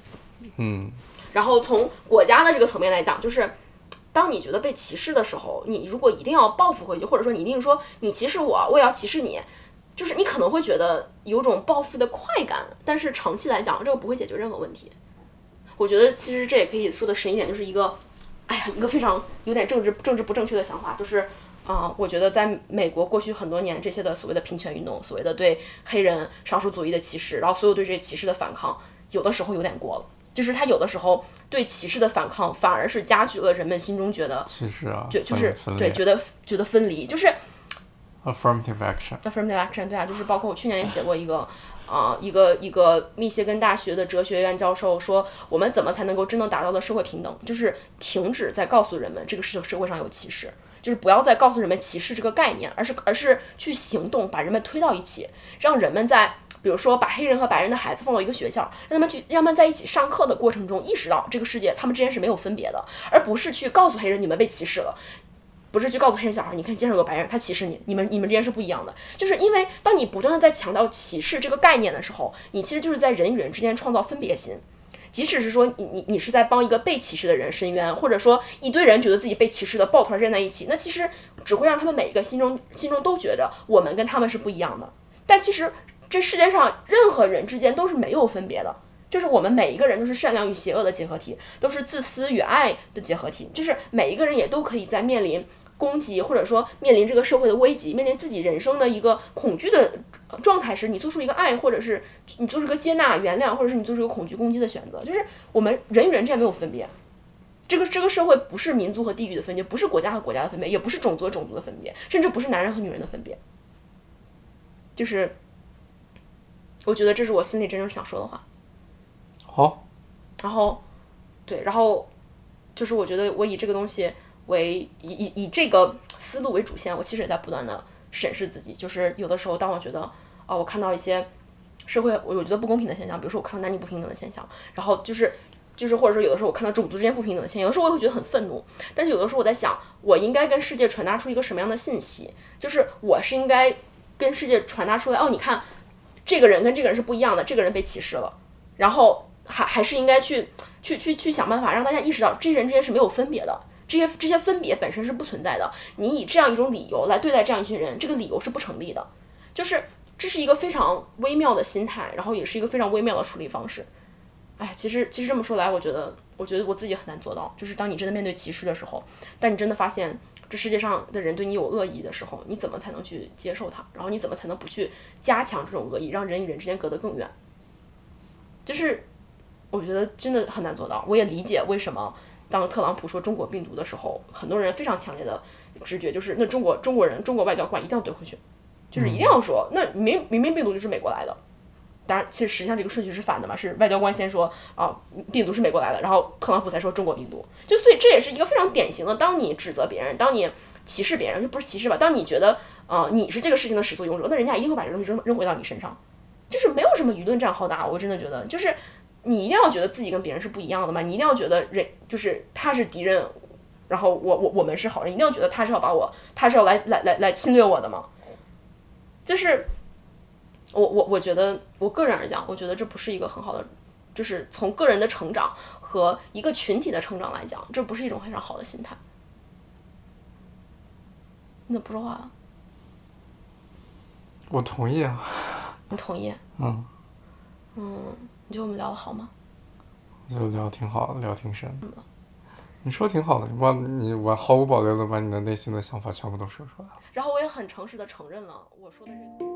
嗯，然后从国家的这个层面来讲，就是当你觉得被歧视的时候，你如果一定要报复回去，或者说你一定说你歧视我，我也要歧视你，就是你可能会觉得有种报复的快感，但是长期来讲，这个不会解决任何问题。我觉得其实这也可以说的深一点，就是一个，哎呀，一个非常有点政治政治不正确的想法，就是啊、我觉得在美国过去很多年，这些的所谓的平权运动，所谓的对黑人、少数族裔的歧视，然后所有对这些歧视的反抗，有的时候有点过了。就是他有的时候对歧视的反抗，反而是加剧了人们心中觉得，歧视啊，就就是对觉得觉得分离，就是 affirmative action，affirmative action，对啊，就是包括我去年也写过一个，啊、一个一个密歇根大学的哲学院教授说，我们怎么才能够真正达到的社会平等，就是停止在告诉人们这个社社会上有歧视，就是不要再告诉人们歧视这个概念，而是而是去行动，把人们推到一起，让人们在。比如说，把黑人和白人的孩子放到一个学校，让他们去，让他们在一起上课的过程中，意识到这个世界他们之间是没有分别的，而不是去告诉黑人你们被歧视了，不是去告诉黑人小孩，你看街上有个白人，他歧视你，你们你们之间是不一样的。就是因为当你不断的在强调歧视这个概念的时候，你其实就是在人与人之间创造分别心。即使是说你你你是在帮一个被歧视的人伸冤，或者说一堆人觉得自己被歧视的抱团站在一起，那其实只会让他们每一个心中心中都觉着我们跟他们是不一样的。但其实这世界上任何人之间都是没有分别的。就是我们每一个人都是善良与邪恶的结合体，都是自私与爱的结合体。就是每一个人也都可以在面临攻击，或者说面临这个社会的危机，面临自己人生的一个恐惧的呃状态时，你做出一个爱，或者是你做出一个接纳、原谅，或者是你做出一个恐惧攻击的选择。就是我们人与人之间没有分别。这个这个社会不是民族和地域的分别，不是国家和国家的分别，也不是种族和种族的分别，甚至不是男人和女人的分别。就是，我觉得这是我心里真正想说的话。好，然后，对，然后就是我觉得我以这个东西为以以以这个思路为主线，我其实也在不断的审视自己。就是有的时候，当我觉得啊、我看到一些社会我我觉得不公平的现象，比如说我看到男女不平等的现象，然后就是就是或者说有的时候我看到种族之间不平等的现象，有的时候我也会觉得很愤怒。但是有的时候我在想，我应该跟世界传达出一个什么样的信息？就是我是应该跟世界传达出来，哦，你看这个人跟这个人是不一样的，这个人被歧视了，然后还还是应该去去去去想办法让大家意识到，这些人之间是没有分别的，这些这些分别本身是不存在的。你以这样一种理由来对待这样一群人，这个理由是不成立的。就是这是一个非常微妙的心态，然后也是一个非常微妙的处理方式。哎，其实其实这么说来，我觉得我觉得我自己很难做到。就是当你真的面对歧视的时候，当你真的发现这世界上的人对你有恶意的时候，你怎么才能去接受它？然后你怎么才能不去加强这种恶意，让人与人之间隔得更远？就是我觉得真的很难做到。我也理解为什么当特朗普说中国病毒的时候，很多人非常强烈的直觉就是，那中国中国人中国外交官一定要怼回去，就是一定要说，那明明明病毒就是美国来的。当然，其实实际上这个顺序是反的嘛，是外交官先说啊，病毒是美国来的，然后特朗普才说中国病毒。就所以这也是一个非常典型的，当你指责别人，当你歧视别人，就不是歧视吧？当你觉得啊、呃你是这个事情的始作俑者，那人家一定会把这个东西扔扔回到你身上，就是没有什么舆论战好打。我真的觉得，就是你一定要觉得自己跟别人是不一样的嘛，你一定要觉得人就是他是敌人，然后我我我们是好人，一定要觉得他是要把我，他是要来来来来侵略我的嘛，就是。我我我觉得，我个人而讲，我觉得这不是一个很好的，就是从个人的成长和一个群体的成长来讲，这不是一种非常好的心态。你怎么不说话啊？我同意啊，你同意？嗯嗯，你觉得我们聊的好吗？我觉得聊得挺好的，聊挺深的。你说挺好的，你把你我毫无保留的把你的内心的想法全部都说出来了。然后我也很诚实的承认了我说的这个。